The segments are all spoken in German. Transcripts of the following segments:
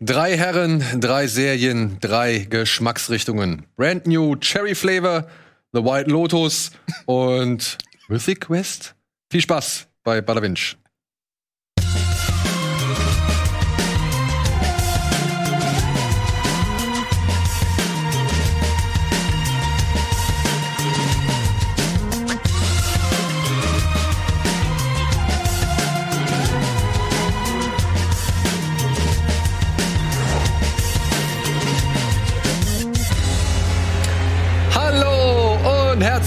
Drei Herren, drei Serien, drei Geschmacksrichtungen. Brand New Cherry Flavor, The White Lotus und Mythic Quest. Viel Spaß bei Badawinch.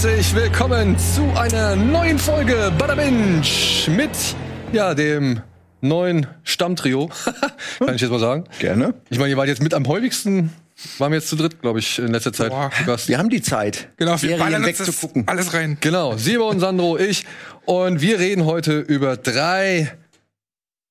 Herzlich willkommen zu einer neuen Folge Badabinch mit ja dem neuen Stammtrio, kann ich jetzt mal sagen. Gerne. Ich meine, ihr wart jetzt mit am häufigsten, waren wir jetzt zu dritt, glaube ich, in letzter Zeit. Wir haben die Zeit, Genau, wir ballern wegzugucken. alles rein. Genau, Simon, Sandro, ich. Und wir reden heute über drei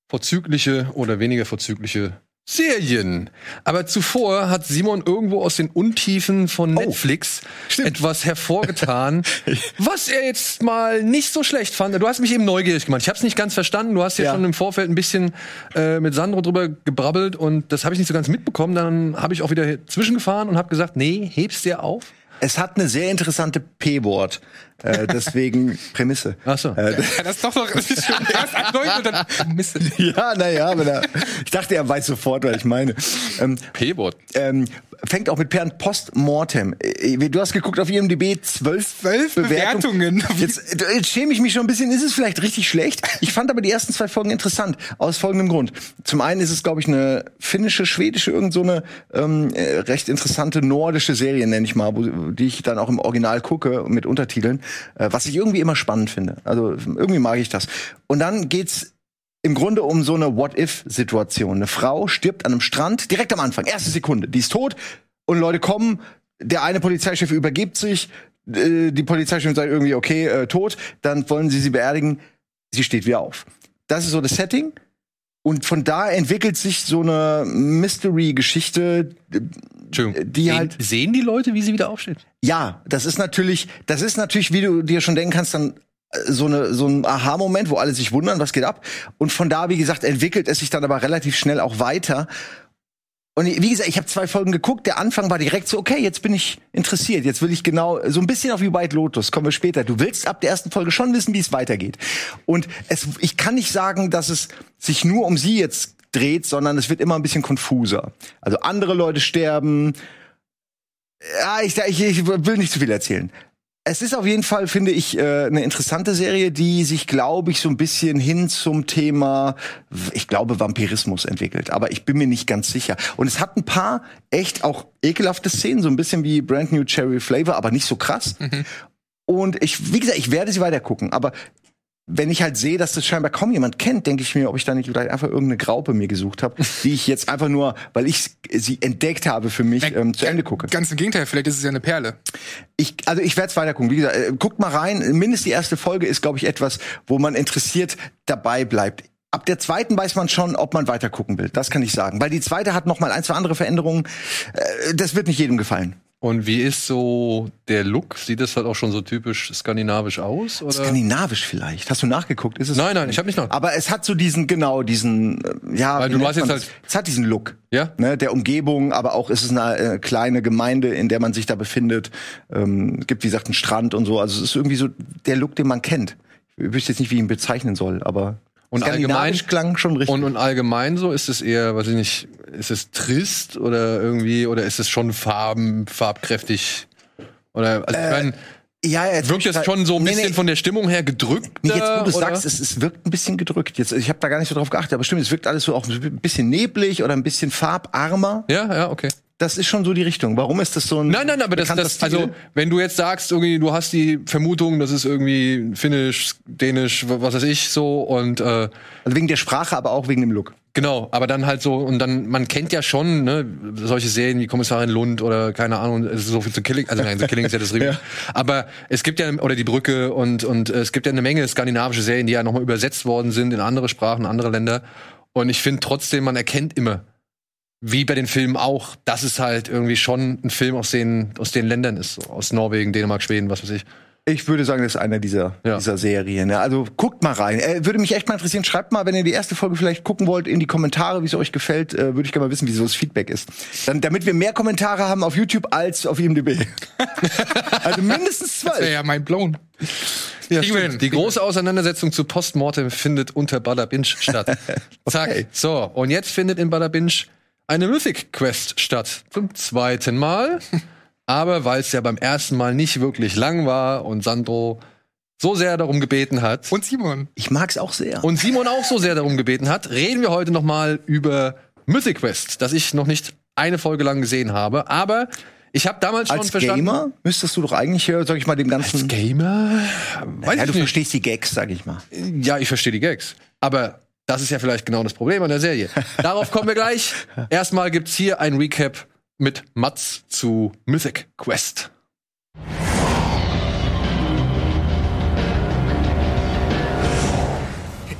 vorzügliche oder weniger vorzügliche Serien. Aber zuvor hat Simon irgendwo aus den Untiefen von Netflix etwas hervorgetan, was er jetzt mal nicht so schlecht fand. Du hast mich eben neugierig gemacht. Ich habe es nicht ganz verstanden. Du hast ja, Ja. schon im Vorfeld ein bisschen äh, mit Sandro drüber gebrabbelt und das habe ich nicht so ganz mitbekommen. Dann habe ich auch wieder zwischengefahren und habe gesagt, nee, hebst dir auf. Es hat eine sehr interessante P-Wort, äh, deswegen Prämisse. Ach so. Äh, Ja, das ist doch noch das ist schon erst andeuten und dann Mist. ja, naja, aber da, ich dachte, er weiß sofort, was ich meine. Ähm, P-Wort. ähm, fängt auch mit Per Postmortem. Äh, Du hast geguckt auf IMDb zwölf, Zwölf Bewertungen. Jetzt, äh, jetzt schäme ich mich schon ein bisschen. Ist es vielleicht richtig schlecht? Ich fand aber die ersten zwei Folgen interessant. Aus folgendem Grund. Zum einen ist es, glaube ich, eine finnische, schwedische, irgend so eine ähm, äh, recht interessante nordische Serie, nenne ich mal, wo, die ich dann auch im Original gucke mit Untertiteln, äh, was ich irgendwie immer spannend finde. Also irgendwie mag ich das. Und dann geht's im Grunde um so eine What-if-Situation. Eine Frau stirbt an einem Strand, direkt am Anfang, erste Sekunde. Die ist tot und Leute kommen, der eine Polizeichef übergibt sich, äh, die Polizeichef sagt irgendwie, okay, äh, tot, dann wollen sie sie beerdigen, sie steht wieder auf. Das ist so das Setting. Und von da entwickelt sich so eine Mystery-Geschichte, Entschuldigung. die sehen, halt sehen die Leute, wie sie wieder aufsteht? ja, das ist natürlich, das ist natürlich, wie du dir schon denken kannst, dann äh, so eine so ein Aha-Moment, wo alle sich wundern, was geht ab. Und von da, wie gesagt, entwickelt es sich dann aber relativ schnell auch weiter. Und wie gesagt, ich habe zwei Folgen geguckt. Der Anfang war direkt so, okay, jetzt bin ich interessiert. Jetzt will ich genau so ein bisschen auf wie White Lotus. Kommen wir später. Du willst ab der ersten Folge schon wissen, wie es weitergeht. Und es, ich kann nicht sagen, dass es sich nur um sie jetzt dreht, sondern es wird immer ein bisschen konfuser. Also andere Leute sterben, ja, ich, ich, ich will nicht zu viel erzählen. Es ist auf jeden Fall, finde ich, äh, eine interessante Serie, die sich, glaube ich, so ein bisschen hin zum Thema, ich glaube, Vampirismus entwickelt. Aber ich bin mir nicht ganz sicher. Und es hat ein paar echt auch ekelhafte Szenen, so ein bisschen wie Brand New Cherry Flavor, aber nicht so krass. Und ich, wie gesagt, ich werde sie weiter gucken. Aber wenn ich halt sehe, dass das scheinbar kaum jemand kennt, denke ich mir, ob ich da nicht vielleicht einfach irgendeine Graupe mir gesucht habe, die ich jetzt einfach nur, weil ich sie entdeckt habe für mich, ähm, zu Ende gucke. Ganz im Gegenteil, vielleicht ist es ja eine Perle. Ich, also ich werde es weiter gucken. Wie gesagt, äh, guckt mal rein. Mindestens die erste Folge ist, glaube ich, etwas, wo man interessiert dabei bleibt. Ab der zweiten weiß man schon, ob man weiter gucken will. Das kann ich sagen. Weil die zweite hat noch mal ein, zwei andere Veränderungen. Äh, Das wird nicht jedem gefallen. Und wie ist so der Look? Sieht das halt auch schon so typisch skandinavisch aus? Oder? Skandinavisch vielleicht. Hast du nachgeguckt? Ist es Nein, nein, ich habe nicht noch. Aber es hat so diesen, genau, diesen, äh, ja, Weil du hast jetzt halt- es hat diesen Look. Ja? Ne, der Umgebung, aber auch ist es eine äh, kleine Gemeinde, in der man sich da befindet. Ähm, es gibt, wie gesagt, einen Strand und so. Also es ist irgendwie so der Look, den man kennt. Ich wüsste jetzt nicht, wie ich ihn bezeichnen soll, aber Und allgemein- klang schon richtig. Und, und allgemein so ist es eher, weiß ich nicht, ist es trist oder irgendwie, oder ist es schon farben, farbkräftig? Oder, also ich mein, ja, jetzt wirkt grad- schon so ein Nee, bisschen nee, von der Stimmung her gedrückt? Nee, jetzt wo du sagst, es, es wirkt ein bisschen gedrückt. Jetzt, ich habe da gar nicht so drauf geachtet, aber stimmt, es wirkt alles so auch ein bisschen neblig oder ein bisschen farbarmer. Ja, ja, okay. Das ist schon so die Richtung. Warum ist das so ein Nein, nein, aber das, das also wenn du jetzt sagst, irgendwie, du hast die Vermutung, das ist irgendwie finnisch, dänisch, was weiß ich, so und äh, also wegen der Sprache, aber auch wegen dem Look. Genau, aber dann halt so, und dann, man kennt ja schon, ne, solche Serien wie Kommissarin Lund oder keine Ahnung, es ist so viel zu Killing, also nein, The Killing ist ja das Remake. Aber es gibt ja, oder die Brücke und, und es gibt ja eine Menge skandinavische Serien, die ja nochmal übersetzt worden sind in andere Sprachen, andere Länder. Und ich finde trotzdem, man erkennt immer, wie bei den Filmen auch, dass es halt irgendwie schon ein Film aus den, aus den Ländern ist, so aus Norwegen, Dänemark, Schweden, was weiß ich. Ich würde sagen, das ist einer dieser, Ja. dieser Serien. Ja, also guckt mal rein. Äh, würde mich echt mal interessieren. Schreibt mal, wenn ihr die erste Folge vielleicht gucken wollt, in die Kommentare, wie es euch gefällt. Äh, würde ich gerne mal wissen, wie so das Feedback ist. Dann, damit wir mehr Kommentare haben auf YouTube als auf IMDb. also mindestens Das wäre zwei. ja mein blown. Ja. Die große Auseinandersetzung zu Postmortem findet unter Bada Binge statt. Zack. So, und jetzt findet in Bada Binge eine Mythic Quest statt. Zum zweiten Mal. Aber weil es ja beim ersten Mal nicht wirklich lang war und Sandro so sehr darum gebeten hat Und Simon. Ich mag's auch sehr. und Simon auch so sehr darum gebeten hat, reden wir heute noch mal über Mythic Quest, das ich noch nicht eine Folge lang gesehen habe. Aber ich habe damals schon als verstanden. Gamer müsstest du doch eigentlich, sag ich mal, dem ganzen. Gamer? Weiß ja, ich du nicht. verstehst die Gags, sag ich mal. Ja, ich verstehe die Gags. Aber das ist ja vielleicht genau das Problem an der Serie. Darauf kommen wir gleich. Erstmal gibt's hier ein Recap mit Mats zu Mythic Quest.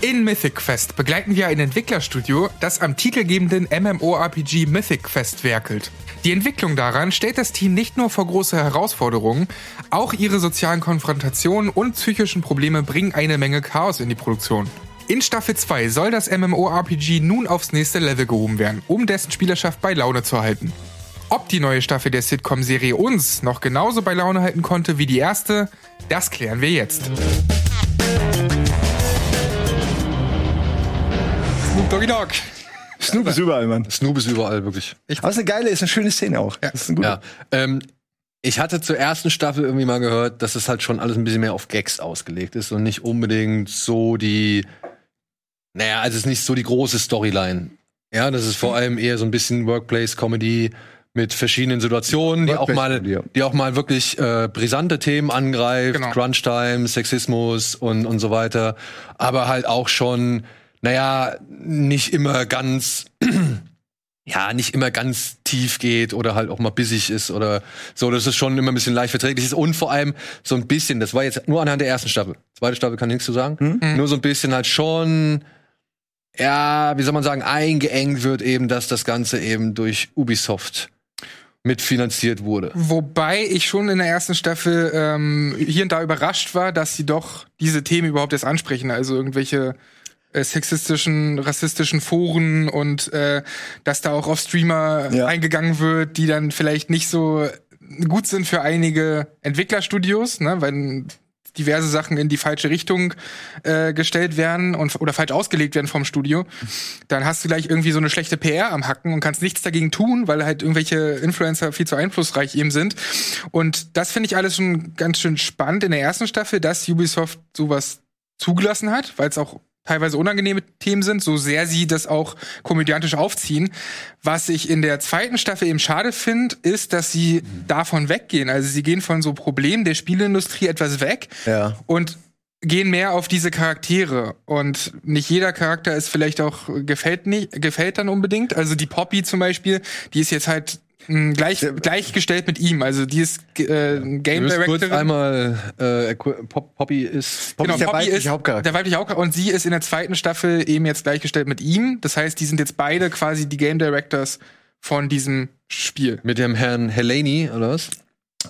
In Mythic Quest begleiten wir ein Entwicklerstudio, das am titelgebenden MMORPG Mythic Quest werkelt. Die Entwicklung daran stellt das Team nicht nur vor große Herausforderungen, auch ihre sozialen Konfrontationen und psychischen Probleme bringen eine Menge Chaos in die Produktion. In Staffel 2 soll das MMORPG nun aufs nächste Level gehoben werden, um dessen Spielerschaft bei Laune zu halten. Ob die neue Staffel der Sitcom-Serie uns noch genauso bei Laune halten konnte wie die erste, das klären wir jetzt. Snoop Doggy Dogg. Snoop ist überall, Mann. Snoop ist überall wirklich. Aber es ist eine geile, ist eine schöne Szene auch. Das ist ein guter. Ja. Ähm, ich hatte zur ersten Staffel irgendwie mal gehört, dass es halt schon alles ein bisschen mehr auf Gags ausgelegt ist und nicht unbedingt so die. Naja, also es ist nicht so die große Storyline. Ja, das ist vor allem eher so ein bisschen Workplace-Comedy mit verschiedenen Situationen, die auch mal, die auch mal wirklich äh, brisante Themen angreift, Genau. Crunch-Time, Sexismus und, und so weiter. Aber halt auch schon, naja, nicht immer ganz ja, nicht immer ganz tief geht oder halt auch mal bissig ist oder so, dass es schon immer ein bisschen leicht verträglich ist und vor allem so ein bisschen, das war jetzt nur anhand der ersten Staffel. Zweite Staffel kann ich nichts zu sagen. Nur so ein bisschen halt schon, ja, wie soll man sagen, eingeengt wird eben, dass das Ganze eben durch Ubisoft mitfinanziert wurde. Wobei ich schon in der ersten Staffel ähm, hier und da überrascht war, dass sie doch diese Themen überhaupt erst ansprechen. Also irgendwelche äh, sexistischen, rassistischen Foren und äh, dass da auch auf Streamer Ja. eingegangen wird, die dann vielleicht nicht so gut sind für einige Entwicklerstudios, ne, weil diverse Sachen in die falsche Richtung äh, gestellt werden und oder falsch ausgelegt werden vom Studio, dann hast du gleich irgendwie so eine schlechte PR am Hacken und kannst nichts dagegen tun, weil halt irgendwelche Influencer viel zu einflussreich eben sind. Und das finde ich alles schon ganz schön spannend in der ersten Staffel, dass Ubisoft sowas zugelassen hat, weil es auch teilweise unangenehme Themen sind, so sehr sie das auch komödiantisch aufziehen. Was ich in der zweiten Staffel eben schade finde, ist, dass sie davon weggehen. Also sie gehen von so Problemen der Spieleindustrie etwas weg Ja. und gehen mehr auf diese Charaktere und nicht jeder Charakter ist vielleicht auch gefällt nicht gefällt dann unbedingt also die Poppy zum Beispiel die ist jetzt halt mh, gleich gleichgestellt mit ihm also die ist äh, Game Wir müssen kurz einmal, äh, Pop Poppy ist Poppy ist der weibliche ist Hauptcharakter. der weibliche Hauptcharakter und sie ist in der zweiten Staffel eben jetzt gleichgestellt mit ihm das heißt die sind jetzt beide quasi die Game Directors von diesem Spiel mit dem Herrn Helene, oder was?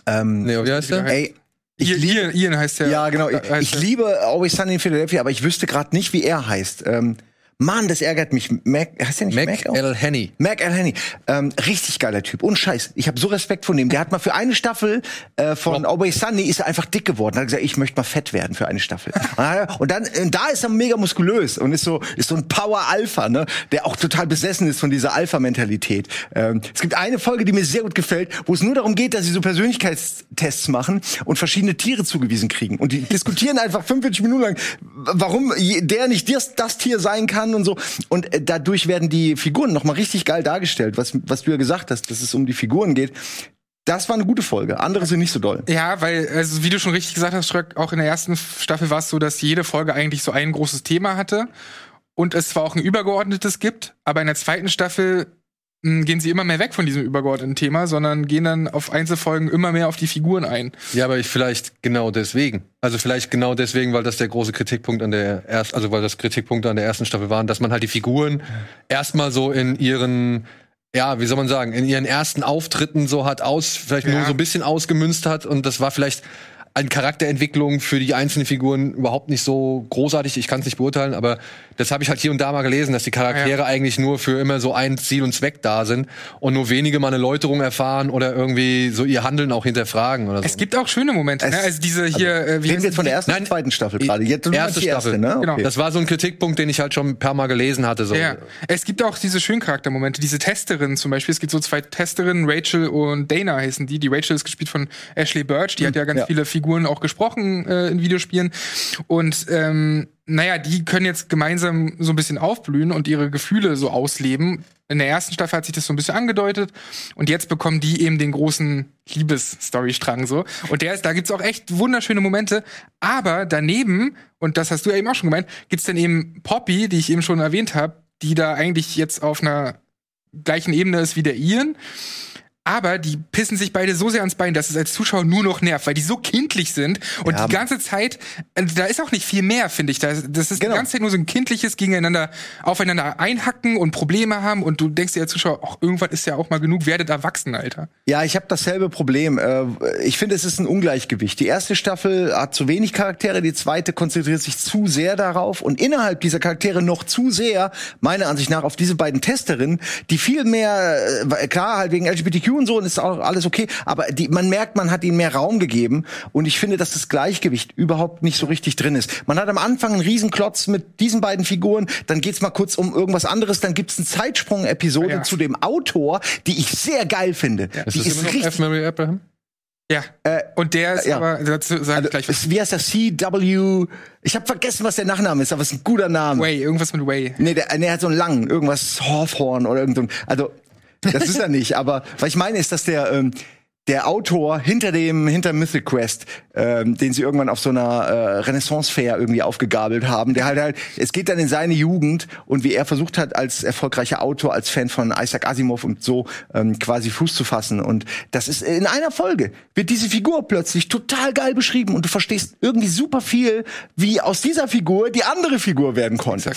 Ähm, Nee, wie heißt der? Ey, ich Ian. Ian, Ian heißt der Ja, genau. Ich, äh, ich der. liebe Always Sunny in Philadelphia, aber ich wüsste gerade nicht, wie er heißt. Ähm, Mann, das ärgert mich. Mac, heißt der nicht Mac? Mac? L. Henny. Mac Elheny, ähm, richtig geiler Typ. Und Scheiß, ich habe so Respekt vor dem. Der hat mal für eine Staffel äh, von Always Sunny ist er einfach dick geworden. Hat gesagt, ich möchte mal fett werden für eine Staffel. und dann äh, da ist er mega muskulös und ist so ist so ein Power Alpha, ne, der auch total besessen ist von dieser Alpha Mentalität. Ähm, es gibt eine Folge, die mir sehr gut gefällt, wo es nur darum geht, dass sie so Persönlichkeitstests machen und verschiedene Tiere zugewiesen kriegen und die diskutieren einfach 45 Minuten lang, warum der nicht das, das Tier sein kann und so und äh, dadurch werden die Figuren noch mal richtig geil dargestellt, was was du ja gesagt hast, dass es um die Figuren geht. Das war eine gute Folge. Andere sind nicht so doll. Ja, weil, also wie du schon richtig gesagt hast, Schröck, auch in der ersten Staffel war es so, dass jede Folge eigentlich so ein großes Thema hatte und es zwar auch ein übergeordnetes gibt, aber in der zweiten Staffel gehen sie immer mehr weg von diesem übergeordneten Thema, sondern gehen dann auf Einzelfolgen immer mehr auf die Figuren ein. Ja, aber ich vielleicht genau deswegen. Also vielleicht genau deswegen, weil das der große Kritikpunkt an der ersten, also weil das Kritikpunkte an der ersten Staffel waren, dass man halt die Figuren erstmal so in ihren, ja, wie soll man sagen, in ihren ersten Auftritten so hat aus, vielleicht nur Ja. so ein bisschen ausgemünzt hat und das war vielleicht an Charakterentwicklung für die einzelnen Figuren überhaupt nicht so großartig. Ich kann es nicht beurteilen, aber das habe ich halt hier und da mal gelesen, dass die Charaktere Ja. eigentlich nur für immer so ein Ziel und Zweck da sind und nur wenige mal eine Läuterung erfahren oder irgendwie so ihr Handeln auch hinterfragen oder so. Es gibt auch schöne Momente, Es- ne? Also diese hier, äh, wie Reden wir jetzt von der ersten Nein, zweiten Staffel gerade? Jetzt erste die Staffel. ne? Genau. Okay. Das war so ein Kritikpunkt, den ich halt schon ein paar Mal gelesen hatte. So. Ja, es gibt auch diese schönen Charaktermomente, diese Testerinnen zum Beispiel. Es gibt so zwei Testerinnen, Rachel und Dana heißen die. Die Rachel ist gespielt von Ashley Birch, die hat ja ganz ja. viele Figuren auch gesprochen äh, in Videospielen. Und ähm, naja, die können jetzt gemeinsam so ein bisschen aufblühen und ihre Gefühle so ausleben. In der ersten Staffel hat sich das so ein bisschen angedeutet und jetzt bekommen die eben den großen Liebesstorystrang so. Und der ist, da gibt's auch echt wunderschöne Momente. Aber daneben, und das hast du ja eben auch schon gemeint, gibt's dann eben Poppy, die ich eben schon erwähnt habe, die da eigentlich jetzt auf einer gleichen Ebene ist wie der Ian. Aber die pissen sich beide so sehr ans Bein, dass es als Zuschauer nur noch nervt, weil die so kindlich sind und Ja. die ganze Zeit, äh, da ist auch nicht viel mehr, finde ich. Da, das ist Genau. die ganze Zeit nur so ein kindliches Gegeneinander aufeinander einhacken und Probleme haben und du denkst dir als Zuschauer, ach, irgendwann ist ja auch mal genug, werdet erwachsen, Alter. Ja, ich habe dasselbe Problem. Äh, Ich finde, es ist ein Ungleichgewicht. Die erste Staffel hat zu wenig Charaktere, die zweite konzentriert sich zu sehr darauf und innerhalb dieser Charaktere noch zu sehr, meiner Ansicht nach, auf diese beiden Testerinnen, die viel mehr, äh, klar, halt wegen LGBTQ und so, und ist auch alles okay, aber die, man merkt, man hat ihnen mehr Raum gegeben und ich finde, dass das Gleichgewicht überhaupt nicht so richtig drin ist. Man hat am Anfang einen Riesenklotz mit diesen beiden Figuren, dann geht's mal kurz um irgendwas anderes, dann gibt's eine Zeitsprung-Episode Ja. zu dem Autor, die ich sehr geil finde. Ist die das ist immer noch F. Mary Abraham? Ja. und der ist ja. aber, dazu sag ich gleich was. Wie heißt der? CW? Ich habe vergessen, was der Nachname ist, aber es ist ein guter Name. Way, irgendwas mit Way. Nee, der, der hat so einen langen, irgendwas Hawthorne oder irgend so also das ist er nicht, aber was ich meine ist, dass der ähm, der Autor hinter dem hinter Mythic Quest, ähm, den sie irgendwann auf so einer äh, Renaissance Fair irgendwie aufgegabelt haben, der halt halt es geht dann in seine Jugend und wie er versucht hat als erfolgreicher Autor, als Fan von Isaac Asimov und so ähm, quasi Fuß zu fassen und das ist in einer Folge wird diese Figur plötzlich total geil beschrieben und du verstehst irgendwie super viel, wie aus dieser Figur die andere Figur werden konnte.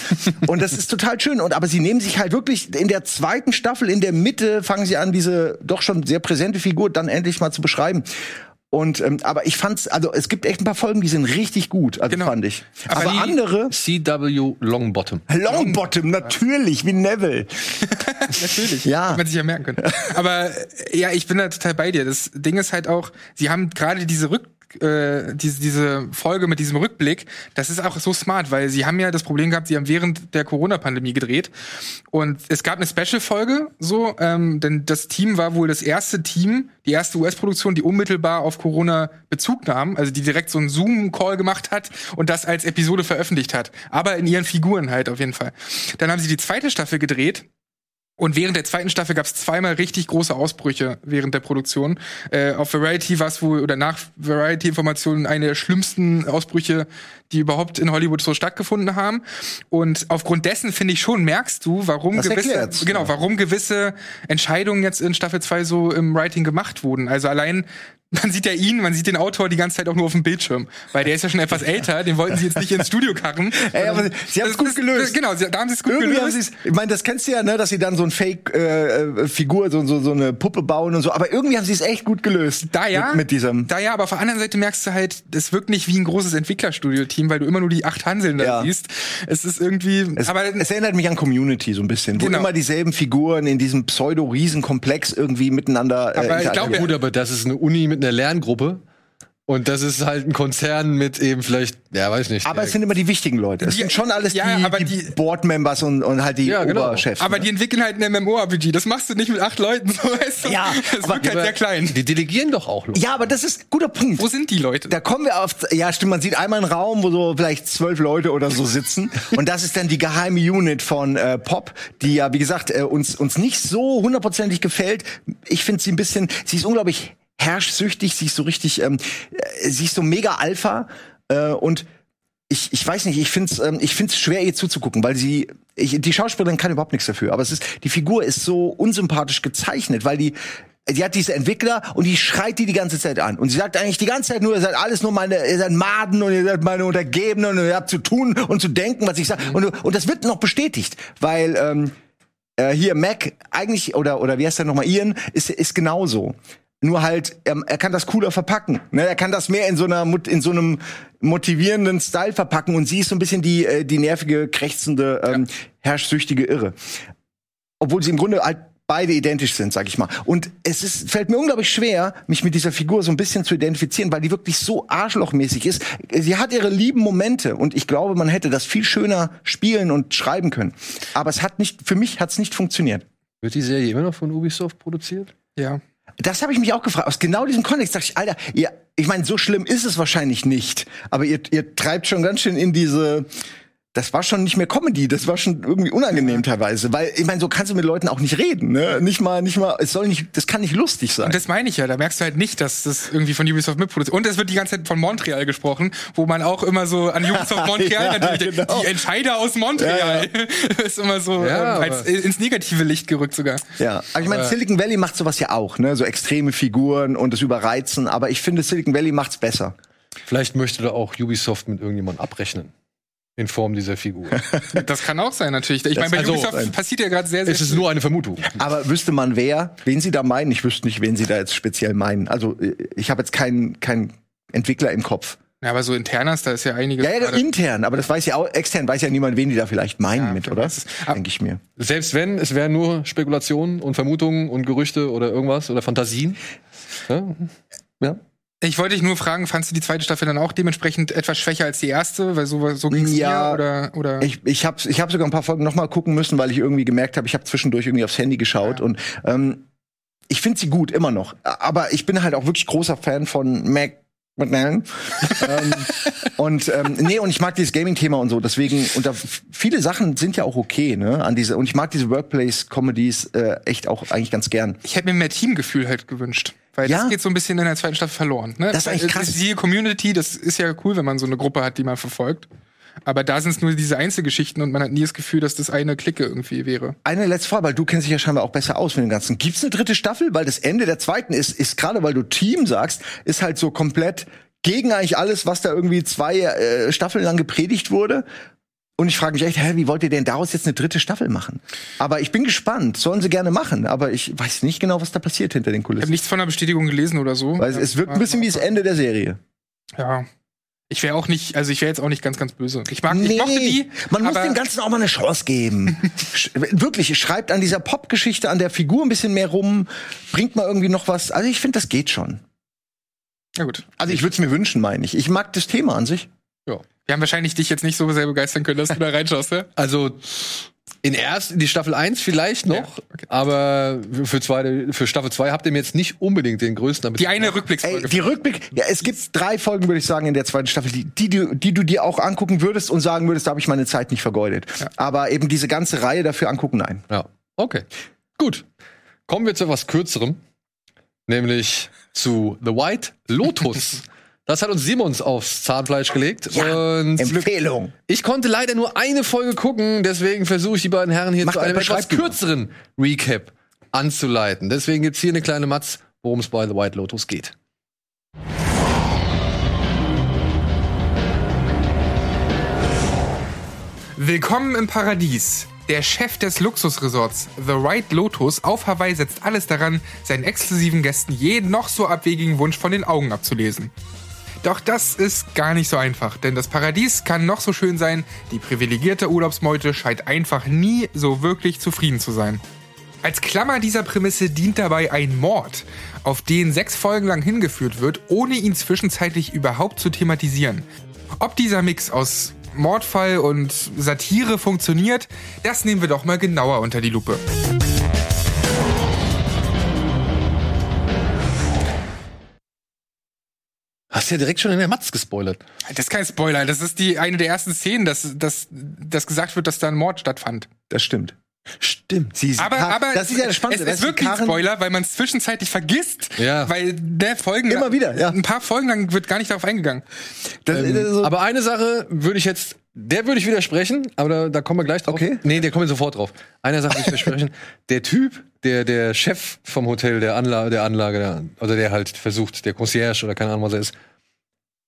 Und das ist total schön. Und aber sie nehmen sich halt wirklich in der zweiten Staffel, in der Mitte, fangen sie an, diese doch schon sehr präsente Figur dann endlich mal zu beschreiben. Und ähm, aber ich fand's, also es gibt echt ein paar Folgen, die sind richtig gut, also Genau. fand ich. Aber Aber, die- andere CW Longbottom. Longbottom, natürlich, wie Neville. Natürlich. Ja. Hätte man sich ja merken können. Aber äh, ja, ich bin da total bei dir. Das Ding ist halt auch, sie haben gerade diese Rück äh, diese, diese Folge mit diesem Rückblick, das ist auch so smart, weil sie haben ja das Problem gehabt, sie haben während der Corona-Pandemie gedreht. Und es gab eine Special-Folge, so, ähm, denn das Team war wohl das erste Team, die erste US-Produktion, die unmittelbar auf Corona Bezug nahm, also die direkt so einen Zoom-Call gemacht hat und das als Episode veröffentlicht hat, aber in ihren Figuren halt auf jeden Fall. Dann haben sie die zweite Staffel gedreht und während der zweiten Staffel gab es zweimal richtig große Ausbrüche während der Produktion. Äh, auf Variety war es wohl, oder nach Variety-Informationen, eine der schlimmsten Ausbrüche, die überhaupt in Hollywood so stattgefunden haben. Und aufgrund dessen, finde ich schon, merkst du, warum Das gewisse, erklärt's, genau, warum gewisse Entscheidungen jetzt in Staffel 2 so im Writing gemacht wurden. Also allein, man sieht ja ihn, man sieht den Autor die ganze Zeit auch nur auf dem Bildschirm. Weil der ist ja schon etwas älter, den wollten sie jetzt nicht ins Studio karren. Ey, aber sie haben's Das gut ist- gelöst. Genau, sie, da haben sie es gut Irgendwie haben gelöst. ich meine, das kennst du ja, ne, dass sie dann so ein Fake-Figur, so, so, so eine Puppe bauen und so, aber irgendwie haben sie es echt gut gelöst. Da ja, Mit, mit diesem. Da ja, aber auf der anderen Seite merkst du halt, das wirkt nicht wie ein großes Entwicklerstudio-Team, weil du immer nur die acht Hanseln da Ja. siehst. Es ist irgendwie, Es, aber es erinnert mich an Community so ein bisschen, wo Genau. immer dieselben Figuren in diesem Pseudo-Riesenkomplex irgendwie miteinander äh, Aber ich glaube, Gut, aber das ist eine Uni mit einer Lerngruppe. Und das ist halt ein Konzern mit eben vielleicht, ja, weiß nicht. aber es sind immer die wichtigen Leute. Es Die- sind schon alles ja, die, aber die, die- Board-Members und, und halt die Ja, genau. Oberchefs. aber ne? die entwickeln halt ein MMORPG. Das machst du nicht mit acht Leuten, so weißt du? Ja, das aber- wirkt halt sehr klein. Die delegieren doch auch. Leute. ja, aber das ist ein guter Punkt. Wo sind die Leute? Da kommen wir auf, ja stimmt, man sieht einmal einen Raum, wo so vielleicht zwölf Leute oder so sitzen. und das ist dann die geheime Unit von äh, Pop, die ja, wie gesagt, äh, uns, uns nicht so hundertprozentig gefällt. Ich finde sie ein bisschen, sie ist unglaublich herrschsüchtig, sie ist so richtig, ähm, äh, sie ist so mega Alpha äh, und ich, ich weiß nicht, ich find's, ähm, ich find's schwer, ihr zuzugucken, weil sie, ich, die Schauspielerin kann überhaupt nichts dafür, aber es ist, die Figur ist so unsympathisch gezeichnet, weil die, die hat diese Entwickler und die schreit die die ganze Zeit an. Und sie sagt eigentlich die ganze Zeit nur, ihr seid alles nur meine, ihr seid Maden und ihr seid meine Untergebenen und ihr habt zu tun und zu denken, was ich sage. Und, und das wird noch bestätigt, weil, ähm, äh, hier Mac eigentlich oder oder wie heißt der nochmal Ian ist ist genauso. Nur halt, er, er kann das cooler verpacken. Ne? Er kann das mehr in so einer in so einem motivierenden Style verpacken und sie ist so ein bisschen die äh, die nervige, krächzende, ähm, herrschsüchtige Irre. Obwohl sie im Grunde halt beide identisch sind, sag ich mal. Und es ist, fällt mir unglaublich schwer, mich mit dieser Figur so ein bisschen zu identifizieren, weil die wirklich so arschlochmäßig ist. Sie hat ihre lieben Momente und ich glaube, man hätte das viel schöner spielen und schreiben können. Aber es hat nicht, für mich hat es nicht funktioniert. Wird die Serie immer noch von Ubisoft produziert? Ja. Das habe ich mich auch gefragt. Aus genau diesem Kontext dachte ich, Alter, ihr, ich meine, so schlimm ist es wahrscheinlich nicht. Aber ihr, ihr treibt schon ganz schön in diese. Das war schon nicht mehr Comedy, das war schon irgendwie unangenehm teilweise, weil ich meine, so kannst du mit Leuten auch nicht reden, ne? Nicht mal, nicht mal, es soll nicht, das kann nicht lustig sein. Und das meine ich ja, da merkst du halt nicht, dass das irgendwie von Ubisoft mitproduziert. Und es wird die ganze Zeit von Montreal gesprochen, wo man auch immer so an Ubisoft Montreal Ja, natürlich genau. die Entscheider aus Montreal ist immer so Ja, ähm, als, ins negative Licht gerückt sogar. Ja, aber ich meine, Silicon Valley macht sowas ja auch, ne? So extreme Figuren und das Überreizen, aber ich finde, Silicon Valley macht's besser. Vielleicht möchte da auch Ubisoft mit irgendjemandem abrechnen. In Form dieser Figur. Das kann auch sein natürlich. Ich meine, bei also, Ubisoft passiert ja gerade sehr, sehr es ist viel. nur eine Vermutung. Aber wüsste man wer, wen sie da meinen? Ich wüsste nicht, wen sie da jetzt speziell meinen. Also äh, ich habe jetzt keinen keinen Entwickler im Kopf. Ja, aber so internas, da ist ja einiges. Ja, ja, gerade- intern, aber das weiß ja auch, extern weiß ja niemand, wen die da vielleicht meinen Ja, mit, oder? Denke ich mir. Selbst wenn, es wären nur Spekulationen und Vermutungen und Gerüchte oder irgendwas oder Fantasien. Ja? ja. Ich wollte dich nur fragen, fandst du die zweite Staffel dann auch dementsprechend etwas schwächer als die erste? Weil so, so ging's Ja, dir oder, oder? Ich, ich habe ich hab sogar ein paar Folgen noch mal gucken müssen, weil ich irgendwie gemerkt habe, ich habe zwischendurch irgendwie aufs Handy geschaut Ja. und ähm, ich finde sie gut immer noch. Aber ich bin halt auch wirklich großer Fan von Mac McMahon. ähm, und ähm, nee, und ich mag dieses Gaming-Thema und so. Deswegen, und da, viele Sachen sind ja auch okay, ne? An diese, und ich mag diese Workplace-Comedies äh, echt auch eigentlich ganz gern. ich hätte mir mehr Teamgefühl halt gewünscht. Weil Ja. das geht so ein bisschen in der zweiten Staffel verloren. Ne? Das ist eigentlich krass. Die Community, das ist ja cool, wenn man so eine Gruppe hat, die man verfolgt. Aber da sind es nur diese Einzelgeschichten und man hat nie das Gefühl, dass das eine Clique irgendwie wäre. Eine letzte Frage, weil du kennst dich ja scheinbar auch besser aus mit dem Ganzen. Gibt's eine dritte Staffel? Weil das Ende der zweiten ist, ist gerade weil du Team sagst, ist halt so komplett gegen eigentlich alles, was da irgendwie zwei äh, Staffeln lang gepredigt wurde. Und ich frage mich echt, hä, wie wollt ihr denn daraus jetzt eine dritte Staffel machen? Aber ich bin gespannt. Sollen sie gerne machen, aber ich weiß nicht genau, was da passiert hinter den Ich habe Kulissen. nichts von der Bestätigung gelesen oder so. Weil es, es wirkt ein bisschen wie das Ende der Serie. Ja. Ich wäre auch nicht, also ich wäre jetzt auch nicht ganz, ganz böse. Ich mag, ich mochte die. man muss dem Ganzen auch mal eine Chance geben. Wirklich, schreibt an dieser Popgeschichte, an der Figur ein bisschen mehr rum, bringt mal irgendwie noch was. Also ich finde, das geht schon. Ja gut. Also ich würde es mir wünschen, meine ich. Ich mag das Thema an sich. Wir haben wahrscheinlich dich jetzt nicht so sehr begeistern können, dass du da reinschaust, ne? Also in erst in die Staffel 1 vielleicht noch, Ja, okay. aber für, zweite, für Staffel 2 habt ihr mir jetzt nicht unbedingt den größten Appetit. Die eine Ey, Rückblicksfolge. die Rückblick, ja, es gibt drei Folgen, würde ich sagen, in der zweiten Staffel, die, die, die, die du dir auch angucken würdest und sagen würdest, da habe ich meine Zeit nicht vergeudet. Aber eben diese ganze Reihe dafür angucken, nein. Ja, okay. Gut. Kommen wir zu etwas kürzerem, nämlich zu The White Lotus. Das hat uns Simons aufs Zahnfleisch gelegt. Ja, und Empfehlung. ich konnte leider nur eine Folge gucken, deswegen versuche ich die beiden Herren hier Macht zu einem ein etwas kürzeren Recap anzuleiten. Deswegen gibt's hier eine kleine Matz, worum es bei The White Lotus geht. Willkommen im Paradies. Der Chef des Luxusresorts The White Lotus auf Hawaii setzt alles daran, seinen exklusiven Gästen jeden noch so abwegigen Wunsch von den Augen abzulesen. Doch das ist gar nicht so einfach, denn das Paradies kann noch so schön sein, die privilegierte Urlaubsmeute scheint einfach nie so wirklich zufrieden zu sein. Als Klammer dieser Prämisse dient dabei ein Mord, auf den sechs Folgen lang hingeführt wird, ohne ihn zwischenzeitlich überhaupt zu thematisieren. Ob dieser Mix aus Mordfall und Satire funktioniert, das nehmen wir doch mal genauer unter die Lupe. Ja direkt schon in der Matz gespoilert. Das ist kein Spoiler, das ist die eine der ersten Szenen, dass, dass, dass gesagt wird, dass da ein Mord stattfand. Das stimmt. Stimmt. Sie, Aber, aber das ist ja das Spannende. es, wirkt wie ein Spoiler, weil man es zwischenzeitlich vergisst. Ja. Weil der Folgen Immer wieder, ja. ein paar Folgen lang wird gar nicht darauf eingegangen. Das, Ähm, das so, aber eine Sache würde ich jetzt, der würde ich widersprechen, aber da, da kommen wir gleich drauf. Okay. Nee, der kommen wir sofort drauf. Eine Sache würde ich widersprechen. der Typ, der, der Chef vom Hotel, der Anlage, der Anlage, der, also der halt versucht, der Concierge oder keine Ahnung, was er ist.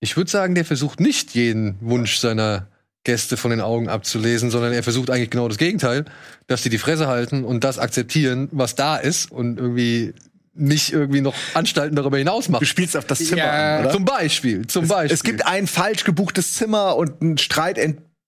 Ich würde sagen, der versucht nicht jeden Wunsch seiner Gäste von den Augen abzulesen, sondern er versucht eigentlich genau das Gegenteil, dass die die Fresse halten und das akzeptieren, was da ist und irgendwie nicht irgendwie noch Anstalten darüber hinaus Du macht. spielst auf das Zimmer Ja, an, oder? Zum Beispiel, zum Beispiel. Es gibt ein falsch gebuchtes Zimmer und ein Streit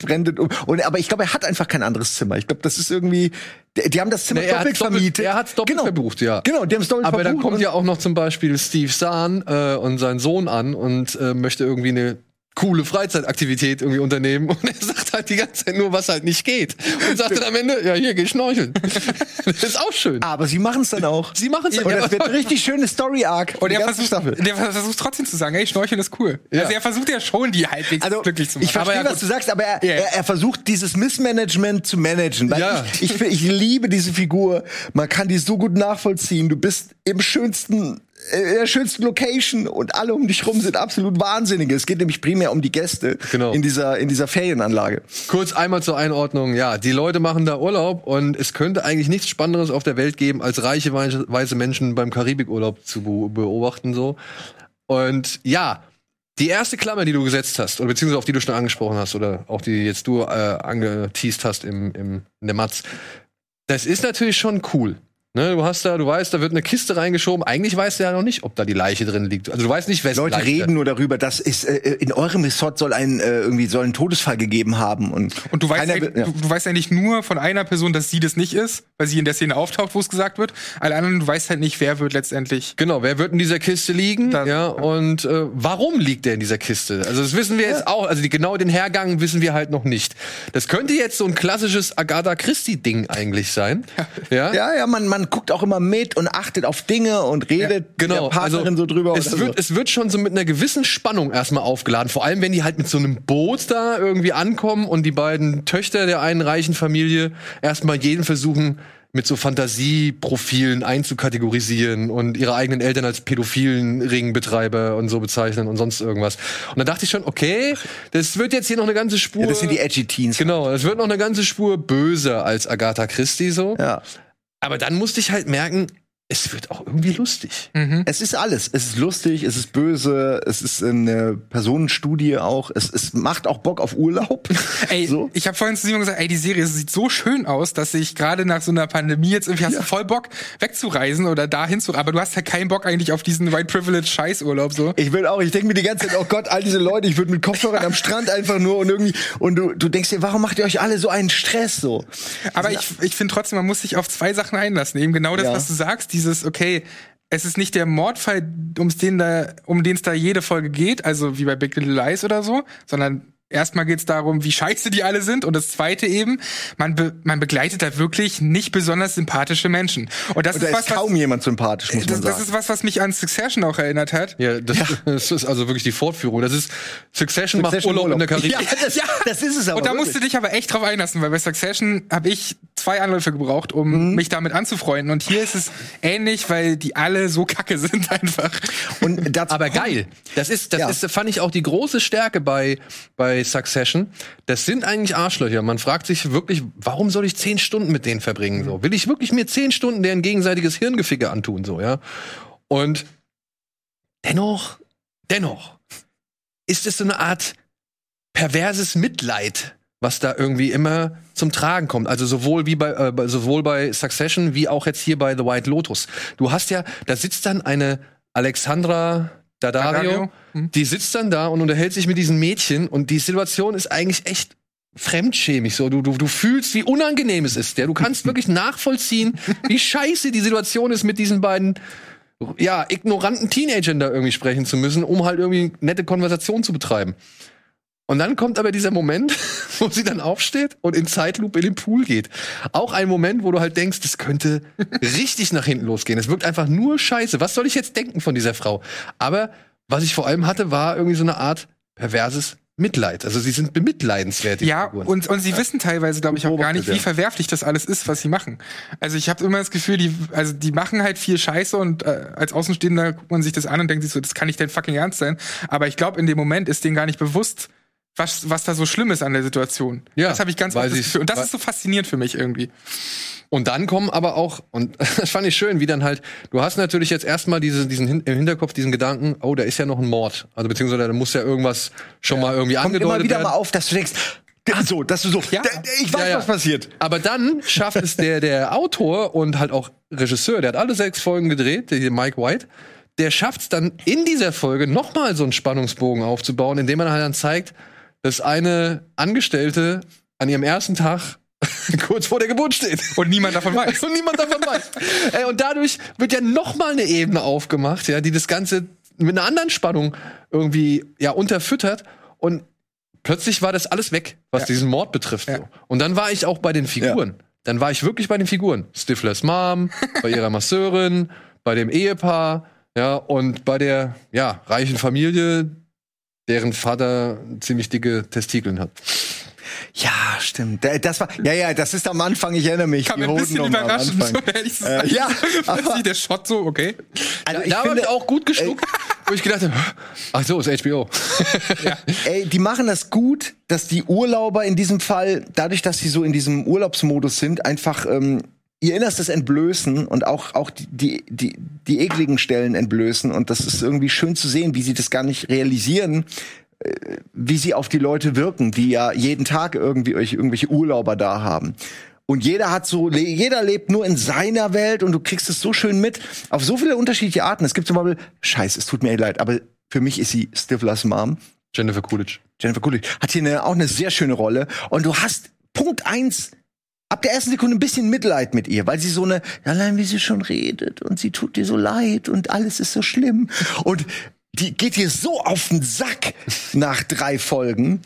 entbrennt. um- Und, aber ich glaube, er hat einfach kein anderes Zimmer. Ich glaube, das ist irgendwie. Die, die haben das Zimmer Nee, er doppelt vermietet. er hat's doppelt genau. verbucht, ja. Genau, die haben es doppelt Aber dann verbucht. kommt und- ja auch noch zum Beispiel Steve Zahn äh, und sein Sohn an und äh, möchte irgendwie eine coole Freizeitaktivität irgendwie unternehmen und er sagt halt die ganze Zeit nur, was halt nicht geht. Und sagt dann am Ende, ja, hier, geh schnorcheln. das ist auch schön. aber sie machen es dann auch. Sie machen es Und das wird ein richtig schöne Story-Arc. Und die er ganze versucht, Staffel. der versucht trotzdem zu sagen, ey, Schnorcheln ist cool. Ja. Also er versucht ja schon, die halbwegs Also, glücklich zu machen. ich verstehe, Aber ja, was du sagst, aber er, Ja. er, er versucht, dieses Missmanagement zu managen. Weil Ja. ich, ich, ich liebe diese Figur. Man kann die so gut nachvollziehen. Du bist im schönsten, in der schönsten Location und alle um dich rum sind absolut Wahnsinnige. Es geht nämlich primär um die Gäste Genau. in dieser, in dieser Ferienanlage. Kurz einmal zur Einordnung. Ja, die Leute machen da Urlaub und es könnte eigentlich nichts Spannenderes auf der Welt geben, als reiche, weise Menschen beim Karibikurlaub zu be beobachten, so. Und ja, die erste Klammer, die du gesetzt hast, oder beziehungsweise auf die du schon angesprochen hast, oder auch die jetzt du äh, angeteased hast im, im, in der Matz, das ist natürlich schon cool. Ne, du hast da, du weißt, da wird eine Kiste reingeschoben. Eigentlich weißt du ja noch nicht, ob da die Leiche drin liegt. Also du weißt nicht, wessen Leute Leiche. reden nur darüber, dass es äh, in eurem Resort soll ein äh, irgendwie soll ein Todesfall gegeben haben und Und du weißt, keiner ja, ja. du, du weißt ja nicht nur von einer Person, dass sie das nicht ist, weil sie in der Szene auftaucht, wo es gesagt wird. Alle anderen, du weißt halt nicht, wer wird letztendlich. Genau, wer wird in dieser Kiste liegen? Da- ja, und äh, warum liegt der in dieser Kiste? Also das wissen wir jetzt auch, also die, genau den Hergang wissen wir halt noch nicht. Das könnte jetzt so ein klassisches Agatha Christie Ding eigentlich sein. Ja, Ja, ja, man, man guckt auch immer mit und achtet auf Dinge und redet Genau, mit der Partnerin also so drüber. Es wird, so. es wird schon so mit einer gewissen Spannung erstmal aufgeladen. Vor allem, wenn die halt mit so einem Boot da irgendwie ankommen und die beiden Töchter der einen reichen Familie erstmal jeden versuchen, mit so Fantasieprofilen einzukategorisieren und ihre eigenen Eltern als pädophilen Ringbetreiber und so bezeichnen und sonst irgendwas. Und da dachte ich schon, okay, das wird jetzt hier noch eine ganze Spur. ja, das sind die edgy Teens. Genau, es wird noch eine ganze Spur böser als Agatha Christie so. Ja. Aber dann musste ich halt merken, es wird auch irgendwie lustig. Es ist alles. Es ist lustig, es ist böse, es ist eine Personenstudie auch. Es, es macht auch Bock auf Urlaub. Ey, so. ich habe vorhin zu Simon gesagt, ey, die Serie sieht so schön aus, dass ich gerade nach so einer Pandemie jetzt irgendwie hast du voll Bock wegzureisen oder dahin zu, aber du hast ja keinen Bock eigentlich auf diesen White Privilege Scheißurlaub so. Ich will auch, ich denke mir die ganze Zeit, oh Gott, all diese Leute, ich würde mit Kopfhörern am Strand einfach nur und irgendwie, und du, du denkst dir, warum macht ihr euch alle so einen Stress so? Aber ich, ich finde trotzdem, man muss sich auf zwei Sachen einlassen. Eben genau das, Ja. was du sagst, dieses, okay, es ist nicht der Mordfall, um's den da, um den es da jede Folge geht, also wie bei Big Little Lies oder so, sondern erstmal geht's darum, wie scheiße die alle sind. Und das zweite eben, man, be man begleitet da wirklich nicht besonders sympathische Menschen. Und das Und da ist ist was, was kaum jemand sympathisch, muss das, man das sagen. ist was, was mich an Succession auch erinnert hat. Ja, das, das ist also wirklich die Fortführung. Das ist Succession, macht Succession Urlaub, in der Urlaub. Karibik. Ja, das, das ist es aber. Und da musst du wirklich. dich aber echt drauf einlassen, weil bei Succession habe ich zwei Anläufe gebraucht, um Mhm. mich damit anzufreunden. Und hier ist es ähnlich, weil die alle so kacke sind einfach. und dazu Aber geil. Das ist, das Ja. ist, fand ich auch die große Stärke bei, bei Succession. Das sind eigentlich Arschlöcher. Man fragt sich wirklich, warum soll ich zehn Stunden mit denen verbringen? So, will ich wirklich mir zehn Stunden deren gegenseitiges Hirngeficke antun? So, ja. Und dennoch, dennoch ist es so eine Art perverses Mitleid, was da irgendwie immer zum Tragen kommt. Also sowohl wie bei äh, sowohl bei Succession wie auch jetzt hier bei The White Lotus. Du hast ja, da sitzt dann eine Alexandra Daddario, Daddario, mhm. die sitzt dann da und unterhält sich mit diesen Mädchen und die Situation ist eigentlich echt fremdschämig so. Du, du, du fühlst, wie unangenehm es ist. Ja, du kannst wirklich nachvollziehen, wie scheiße die Situation ist mit diesen beiden ja, ignoranten Teenagern da irgendwie sprechen zu müssen, um halt irgendwie nette Konversation zu betreiben. Und dann kommt aber dieser Moment, wo sie dann aufsteht und in Zeitlupe in den Pool geht. Auch ein Moment, wo du halt denkst, das könnte richtig nach hinten losgehen. Es wirkt einfach nur scheiße. Was soll ich jetzt denken von dieser Frau? Aber was ich vor allem hatte, war irgendwie so eine Art perverses Mitleid. Also sie sind bemitleidenswert. Ja, Figuren. und, und sie wissen teilweise, glaube ich, auch gar nicht, wie ja. verwerflich das alles ist, was sie machen. Also ich habe immer das Gefühl, die, also die machen halt viel Scheiße und äh, als Außenstehender guckt man sich das an und denkt sich so, das kann nicht dein fucking Ernst sein. Aber ich glaube, in dem Moment ist denen gar nicht bewusst, was, was da so schlimm ist an der Situation. Ja, das habe ich ganz weil das Gefühl. Und das ist so faszinierend für mich irgendwie. Und dann kommen aber auch, und das fand ich schön, wie dann halt, du hast natürlich jetzt erstmal diese, diesen Hin- im Hinterkopf diesen Gedanken, oh, da ist ja noch ein Mord. Also beziehungsweise da muss ja irgendwas schon mal irgendwie kommt angedeutet immer wieder werden. mal auf, dass du denkst, so, dass du so, Ja. ich weiß, Ja, ja. was passiert. Aber dann schafft es der, der Autor und halt auch Regisseur, der hat alle sechs Folgen gedreht, der hier Mike White, der schafft es dann in dieser Folge nochmal so einen Spannungsbogen aufzubauen, indem man halt dann zeigt, dass eine Angestellte an ihrem ersten Tag kurz vor der Geburt steht. Und niemand davon weiß. Und niemand davon weiß. Ey, und dadurch wird ja nochmal eine Ebene aufgemacht, ja, die das Ganze mit einer anderen Spannung irgendwie ja unterfüttert. Und plötzlich war das alles weg, was diesen Mord betrifft. Ja. So. Und dann war ich auch bei den Figuren. Dann war ich wirklich bei den Figuren. Stiflers Mom, bei ihrer Masseurin, bei dem Ehepaar, ja, und bei der ja, reichen Familie, deren Vater ziemlich dicke Testikeln hat. Ja, stimmt. Da- Das war, ja, ja, das ist am Anfang, ich erinnere mich. Kam die ein bisschen Hoden überraschend, so Anfang. ehrlich zu Äh, ja, aber- Plötzlich der Shot so, okay. Also ich da habe finde, ich auch gut geschluckt, wo ich gedacht habe, ach so, ist HBO. ey, die machen das gut, dass die Urlauber in diesem Fall, dadurch, dass sie so in diesem Urlaubsmodus sind, einfach ähm, ihr Innerstes entblößen und auch, auch die, die, die, ekligen Stellen entblößen. Und das ist irgendwie schön zu sehen, wie sie das gar nicht realisieren, äh, wie sie auf die Leute wirken, die ja jeden Tag irgendwie euch irgendwelche Urlauber da haben. Und jeder hat so, jeder lebt nur in seiner Welt und du kriegst es so schön mit auf so viele unterschiedliche Arten. Es gibt zum Beispiel, scheiße, es tut mir leid, aber für mich ist sie Stiflers Mom. Jennifer Coolidge. Jennifer Coolidge hat hier eine, auch eine sehr schöne Rolle. Und du hast Punkt eins ab der ersten Sekunde ein bisschen Mitleid mit ihr, weil sie so eine, allein wie sie schon redet und sie tut dir so leid und alles ist so schlimm. Und die geht dir so auf den Sack nach drei Folgen.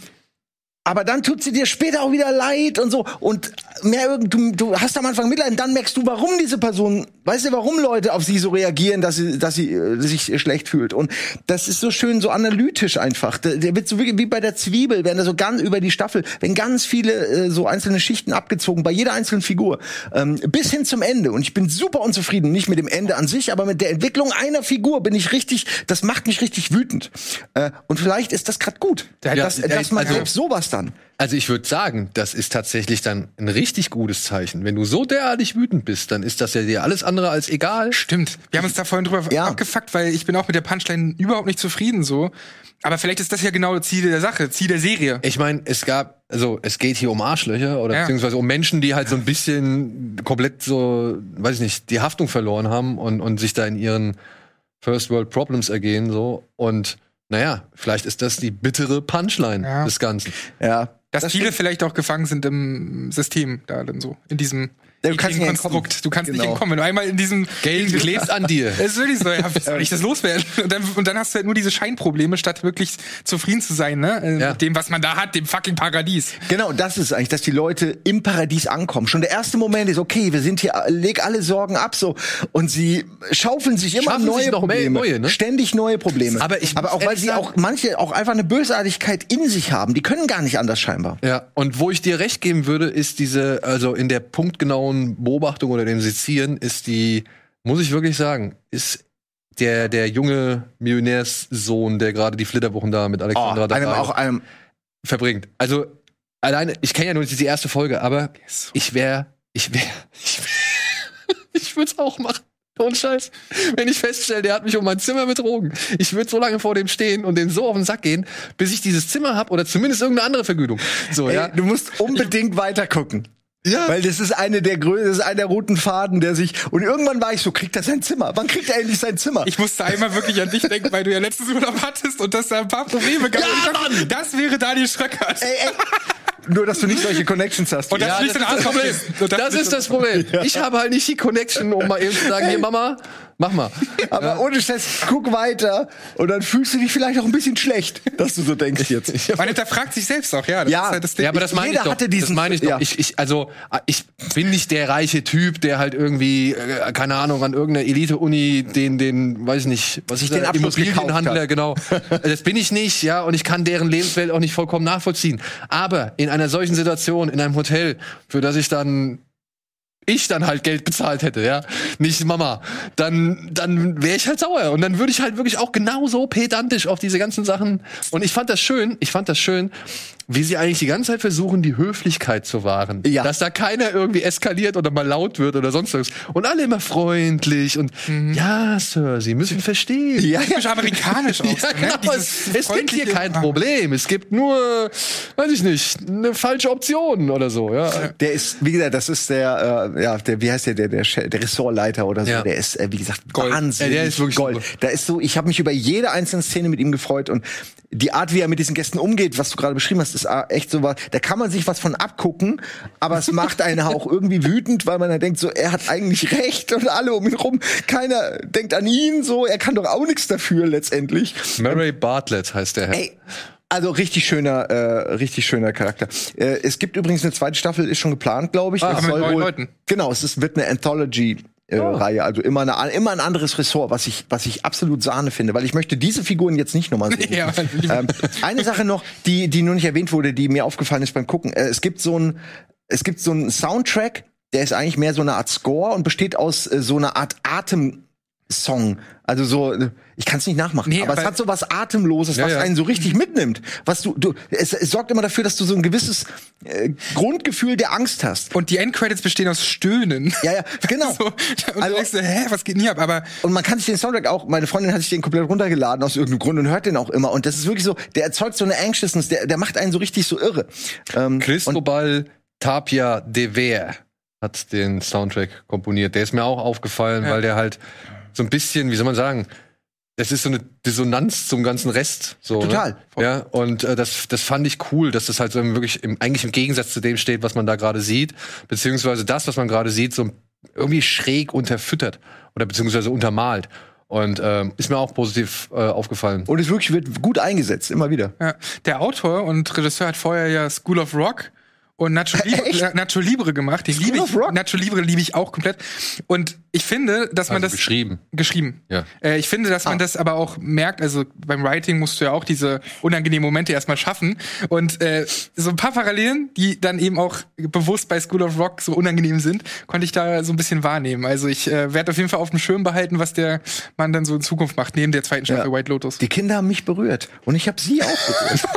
Aber dann tut sie dir später auch wieder leid und so. Und mehr, du, du hast am Anfang Mitleid und dann merkst du, warum diese Person, weißt du, warum Leute auf sie so reagieren, dass sie, dass sie äh, sich schlecht fühlt. Und das ist so schön, so analytisch einfach. Der, der wird so wirklich wie bei der Zwiebel, werden da so ganz über die Staffel, wenn ganz viele äh, so einzelne Schichten abgezogen, bei jeder einzelnen Figur, ähm, bis hin zum Ende. Und ich bin super unzufrieden, nicht mit dem Ende an sich, aber mit der Entwicklung einer Figur bin ich richtig, das macht mich richtig wütend. Äh, und vielleicht ist das gerade gut. Ja, dass, ja, dass man also- sowas dann. Also ich würde sagen, das ist tatsächlich dann ein richtig gutes Zeichen. Wenn du so derartig wütend bist, dann ist das ja dir alles andere als egal. Stimmt. Wir haben uns da vorhin drüber Ja. abgefuckt, weil ich bin auch mit der Punchline überhaupt nicht zufrieden so. Aber vielleicht ist das ja genau das Ziel der Sache, Ziel der Serie. Ich meine, es gab, also es geht hier um Arschlöcher oder Ja. beziehungsweise um Menschen, die halt so ein bisschen komplett so, weiß ich nicht, die Haftung verloren haben und, und sich da in ihren First World Problems ergehen so. Und naja, vielleicht ist das die bittere Punchline Ja. des Ganzen. Ja. Dass Das viele stimmt. vielleicht auch gefangen sind im System da dann so, in diesem du kannst nicht. Konstrukt. Du kannst nicht Genau. entkommen. Wenn du einmal in diesem Geld klebt an dir. Es ist wirklich so, ja, wie soll ich das loswerden? Und dann, und dann hast du halt nur diese Scheinprobleme, statt wirklich zufrieden zu sein, ne? Äh, Ja. Mit dem, was man da hat, dem fucking Paradies. Genau, das ist eigentlich, dass die Leute im Paradies ankommen. Schon der erste Moment ist, okay, wir sind hier, leg alle Sorgen ab, so. Und sie schaufeln sich immer Schaffen neue sich Probleme. neue, ne? Ständig neue Probleme. Aber ich Aber auch, weil sie sagen- auch, manche auch einfach eine Bösartigkeit in sich haben. Die können gar nicht anders scheinbar. Ja, und wo ich dir recht geben würde, ist diese, also in der punktgenauen Beobachtung oder dem Sezieren, ist die, muss ich wirklich sagen, ist der, der junge Millionärssohn, der gerade die Flitterwochen da mit Alexandra einem, Daddario auch einem, verbringt. Also, alleine, ich kenne ja nur die erste Folge, aber ich wäre, ich wäre, ich, wär, ich würde es auch machen. Ohne Scheiß. Wenn ich feststelle, der hat mich um mein Zimmer betrogen. Ich würde so lange vor dem stehen und dem so auf den Sack gehen, bis ich dieses Zimmer hab oder zumindest irgendeine andere Vergütung. So, ey, ja. du musst unbedingt weiter gucken. Ja. Weil das ist eine der Grö das ist einer der roten Faden, der sich. Und irgendwann war ich so, kriegt er sein Zimmer? Wann kriegt er endlich sein Zimmer? Ich musste einmal wirklich an dich denken, weil du ja letztes Urlaub hattest und dass da ein paar Probleme gab. Ja, Mann! Das wäre Daniel Schröckert. ey, ey. Nur, dass du nicht solche Connections hast. Und das Ja, das ist das ist. Das ist das Problem. Ich habe halt nicht die Connection, um mal eben zu sagen, hier Mama, mach mal. Aber ohne Scheiß, guck weiter und dann fühlst du dich vielleicht auch ein bisschen schlecht, dass du so denkst jetzt. Man hinterfragt sich selbst auch, ja. Das Ja. ist halt das Ding. Ja, aber das meine ich Jeder doch. hatte diesen- das meine ich doch. ja. Ich, ich, also, ich bin nicht der reiche Typ, der halt irgendwie, äh, keine Ahnung, an irgendeiner Elite-Uni den, den, weiß ich nicht, was ist den der, Abschluss Immobilienhandler, genau. Das bin ich nicht, ja, und ich kann deren Lebenswelt auch nicht vollkommen nachvollziehen. Aber in einer solchen Situation, in einem Hotel, für das ich dann ich dann halt Geld bezahlt hätte, ja, nicht Mama, dann dann wäre ich halt sauer. Und dann würde ich halt wirklich auch genauso pedantisch auf diese ganzen Sachen. Und ich fand das schön, ich fand das schön, wie sie eigentlich die ganze Zeit versuchen, die Höflichkeit zu wahren. Ja. Dass da keiner irgendwie eskaliert oder mal laut wird oder sonst was. Und alle immer freundlich und ja, Sir, Sie müssen verstehen. Ja, Typisch amerikanisch auch. Ja, ne? genau. Es, es gibt hier kein Problem. Es gibt nur, weiß ich nicht, eine falsche Option oder so. Ja. Der ist, wie gesagt, das ist der, äh, ja, der, wie heißt der, der, der, der Ressortleiter oder so. Ja. Der ist, äh, wie gesagt, Gold. wahnsinnig Ja, der ist wirklich Gold. super. Da ist so, ich habe mich über jede einzelne Szene mit ihm gefreut und die Art, wie er mit diesen Gästen umgeht, was du gerade beschrieben hast, ist echt so was. Da kann man sich was von abgucken, aber es macht einen auch irgendwie wütend, weil man dann denkt, so, er hat eigentlich recht und alle um ihn rum, keiner denkt an ihn, so, er kann doch auch nichts dafür letztendlich. Murray Bartlett heißt der Herr. Ey, also richtig schöner, äh, richtig schöner Charakter. Äh, es gibt übrigens eine zweite Staffel, ist schon geplant, glaube ich. Ah, Das mit soll neuen wohl- Leuten. Genau, es ist, wird eine Anthology. Äh, Oh. Reihe, also immer, eine, immer ein anderes Ressort, was ich, was ich absolut Sahne finde, weil ich möchte diese Figuren jetzt nicht nochmal sehen. Ja, ähm, eine Sache noch, die, die nur nicht erwähnt wurde, die mir aufgefallen ist beim Gucken. Äh, es gibt so ein, es gibt so einen Soundtrack, der ist eigentlich mehr so eine Art Score und besteht aus äh, so einer Art Atemsong. Also so, ich kann es nicht nachmachen, Nee, aber, es hat so was Atemloses, Ja, was ja. einen so richtig mitnimmt. Was du, du, es, es sorgt immer dafür, dass du so ein gewisses äh, Grundgefühl der Angst hast. Und die Endcredits bestehen aus Stöhnen. Ja, ja, genau. So, und Also- also, denkst du, hä, was geht denn hier ab? Aber Und man kann sich den Soundtrack auch, meine Freundin hat sich den komplett runtergeladen aus irgendeinem Grund und hört den auch immer. Und das ist wirklich so, der erzeugt so eine Anxiousness, der, der macht einen so richtig so irre. Ähm, Cristobal Tapia de Ver hat den Soundtrack komponiert. Der ist mir auch aufgefallen, Ja. weil der halt so ein bisschen, wie soll man sagen, das ist so eine Dissonanz zum ganzen Rest. So, Total. Ne? Ja, und äh, das, das fand ich cool, dass das halt so wirklich im, eigentlich im Gegensatz zu dem steht, was man da gerade sieht, beziehungsweise das, was man gerade sieht, so irgendwie schräg unterfüttert oder beziehungsweise untermalt. Und ähm, ist mir auch positiv äh, aufgefallen. und es wirklich wird gut eingesetzt, immer wieder. ja, der Autor und Regisseur hat vorher ja School of Rock und Nacho Libre, Echt? Nacho Libre gemacht. Den School liebe ich. Rock? Nacho Libre liebe ich auch komplett. Und ich finde, dass man Also das geschrieben. geschrieben. Ja. Äh, ich finde, dass man Ah. das aber auch merkt, also beim Writing musst du ja auch diese unangenehmen Momente erstmal schaffen. Und äh, so ein paar Parallelen, die dann eben auch bewusst bei School of Rock so unangenehm sind, konnte ich da so ein bisschen wahrnehmen. Also ich äh, werde auf jeden Fall auf dem Schirm behalten, was der Mann dann so in Zukunft macht, neben der zweiten Staffel Ja. White Lotus. Die Kinder haben mich berührt und ich habe sie auch berührt.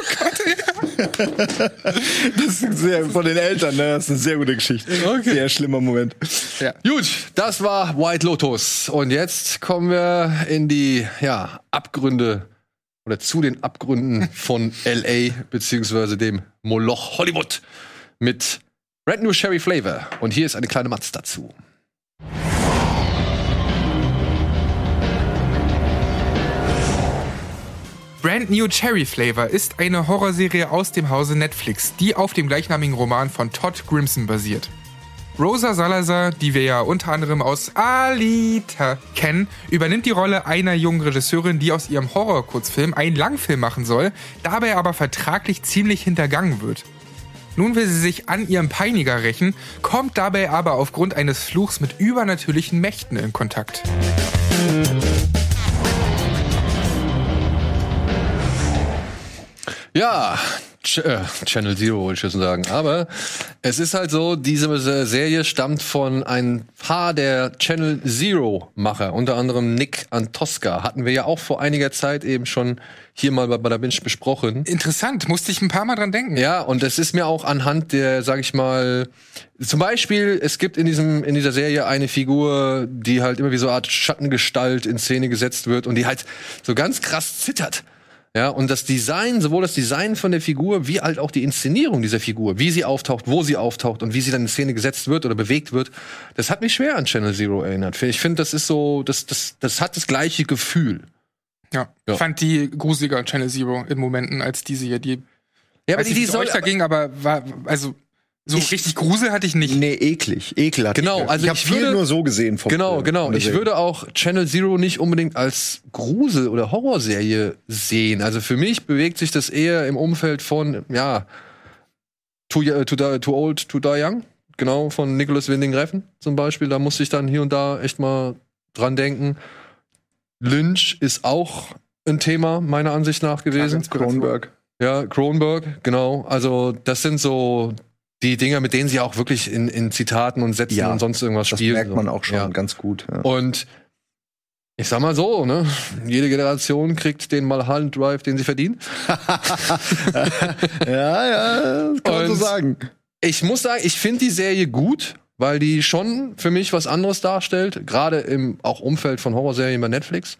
das ist sehr von den Eltern, ne? Das ist eine sehr gute Geschichte. Okay. Sehr schlimmer Moment. ja. Gut, das war White Lotus. Und jetzt kommen wir in die ja, Abgründe oder zu den Abgründen von LA beziehungsweise dem Moloch Hollywood mit Brand New Sherry Flavor. Und hier ist eine kleine Matz dazu. Brand New Cherry Flavor ist eine Horrorserie aus dem Hause Netflix, die auf dem gleichnamigen Roman von Todd Grimson basiert. Rosa Salazar, die wir ja unter anderem aus Alita kennen, übernimmt die Rolle einer jungen Regisseurin, die aus ihrem Horror-Kurzfilm einen Langfilm machen soll, dabei aber vertraglich ziemlich hintergangen wird. Nun will sie sich an ihrem Peiniger rächen, kommt dabei aber aufgrund eines Fluchs mit übernatürlichen Mächten in Kontakt. Ja, Ch äh, Channel Zero wollte ich schon sagen. Aber es ist halt so, diese Serie stammt von ein paar der Channel Zero-Macher, unter anderem Nick Antosca. Hatten wir ja auch vor einiger Zeit eben schon hier mal bei Bada Binge besprochen. Interessant, musste ich ein paar Mal dran denken. Ja, und das ist mir auch anhand der, sag ich mal, zum Beispiel, es gibt in diesem, in dieser Serie eine Figur, die halt immer wie so eine Art Schattengestalt in Szene gesetzt wird und die halt so ganz krass zittert. Ja, und das Design, sowohl das Design von der Figur, wie halt auch die Inszenierung dieser Figur, wie sie auftaucht, wo sie auftaucht und wie sie dann in Szene gesetzt wird oder bewegt wird, das hat mich schwer an Channel Zero erinnert. Ich finde, das ist so, das, das, das hat das gleiche Gefühl. Ja. Ja. Ich fand die gruseliger Channel Zero in Momenten als diese hier. Die, Ja, weiß nicht, wie es euch da ging, aber war, also, so Ich- richtig Grusel hatte ich nicht. Nee, eklig. Ekel hat Genau, mich. also ich habe ich viel nur so gesehen vom Genau, Film, genau. Ich würde auch Channel Zero nicht unbedingt als Grusel- oder Horrorserie sehen. Also für mich bewegt sich das eher im Umfeld von, ja, Too, Yo- too, Die- too Old, Too Die Young. Genau, von Nicholas Winding Refn zum Beispiel. Da musste ich dann hier und da echt mal dran denken. Lynch ist auch ein Thema, meiner Ansicht nach gewesen. Kronberg. Ja, Kronberg, genau. Also das sind so die Dinger, mit denen sie auch wirklich in, in Zitaten und Sätzen Ja, und sonst irgendwas Das spielen. merkt man auch schon Ja. ganz gut. Ja. Und Ich sag mal so, ne? Jede Generation kriegt den Mulholland Drive, den sie verdient. Ja, ja, das kann man so Und- sagen. Ich muss sagen, ich finde die Serie gut, weil die schon für mich was anderes darstellt, gerade im auch Umfeld von Horrorserien bei Netflix.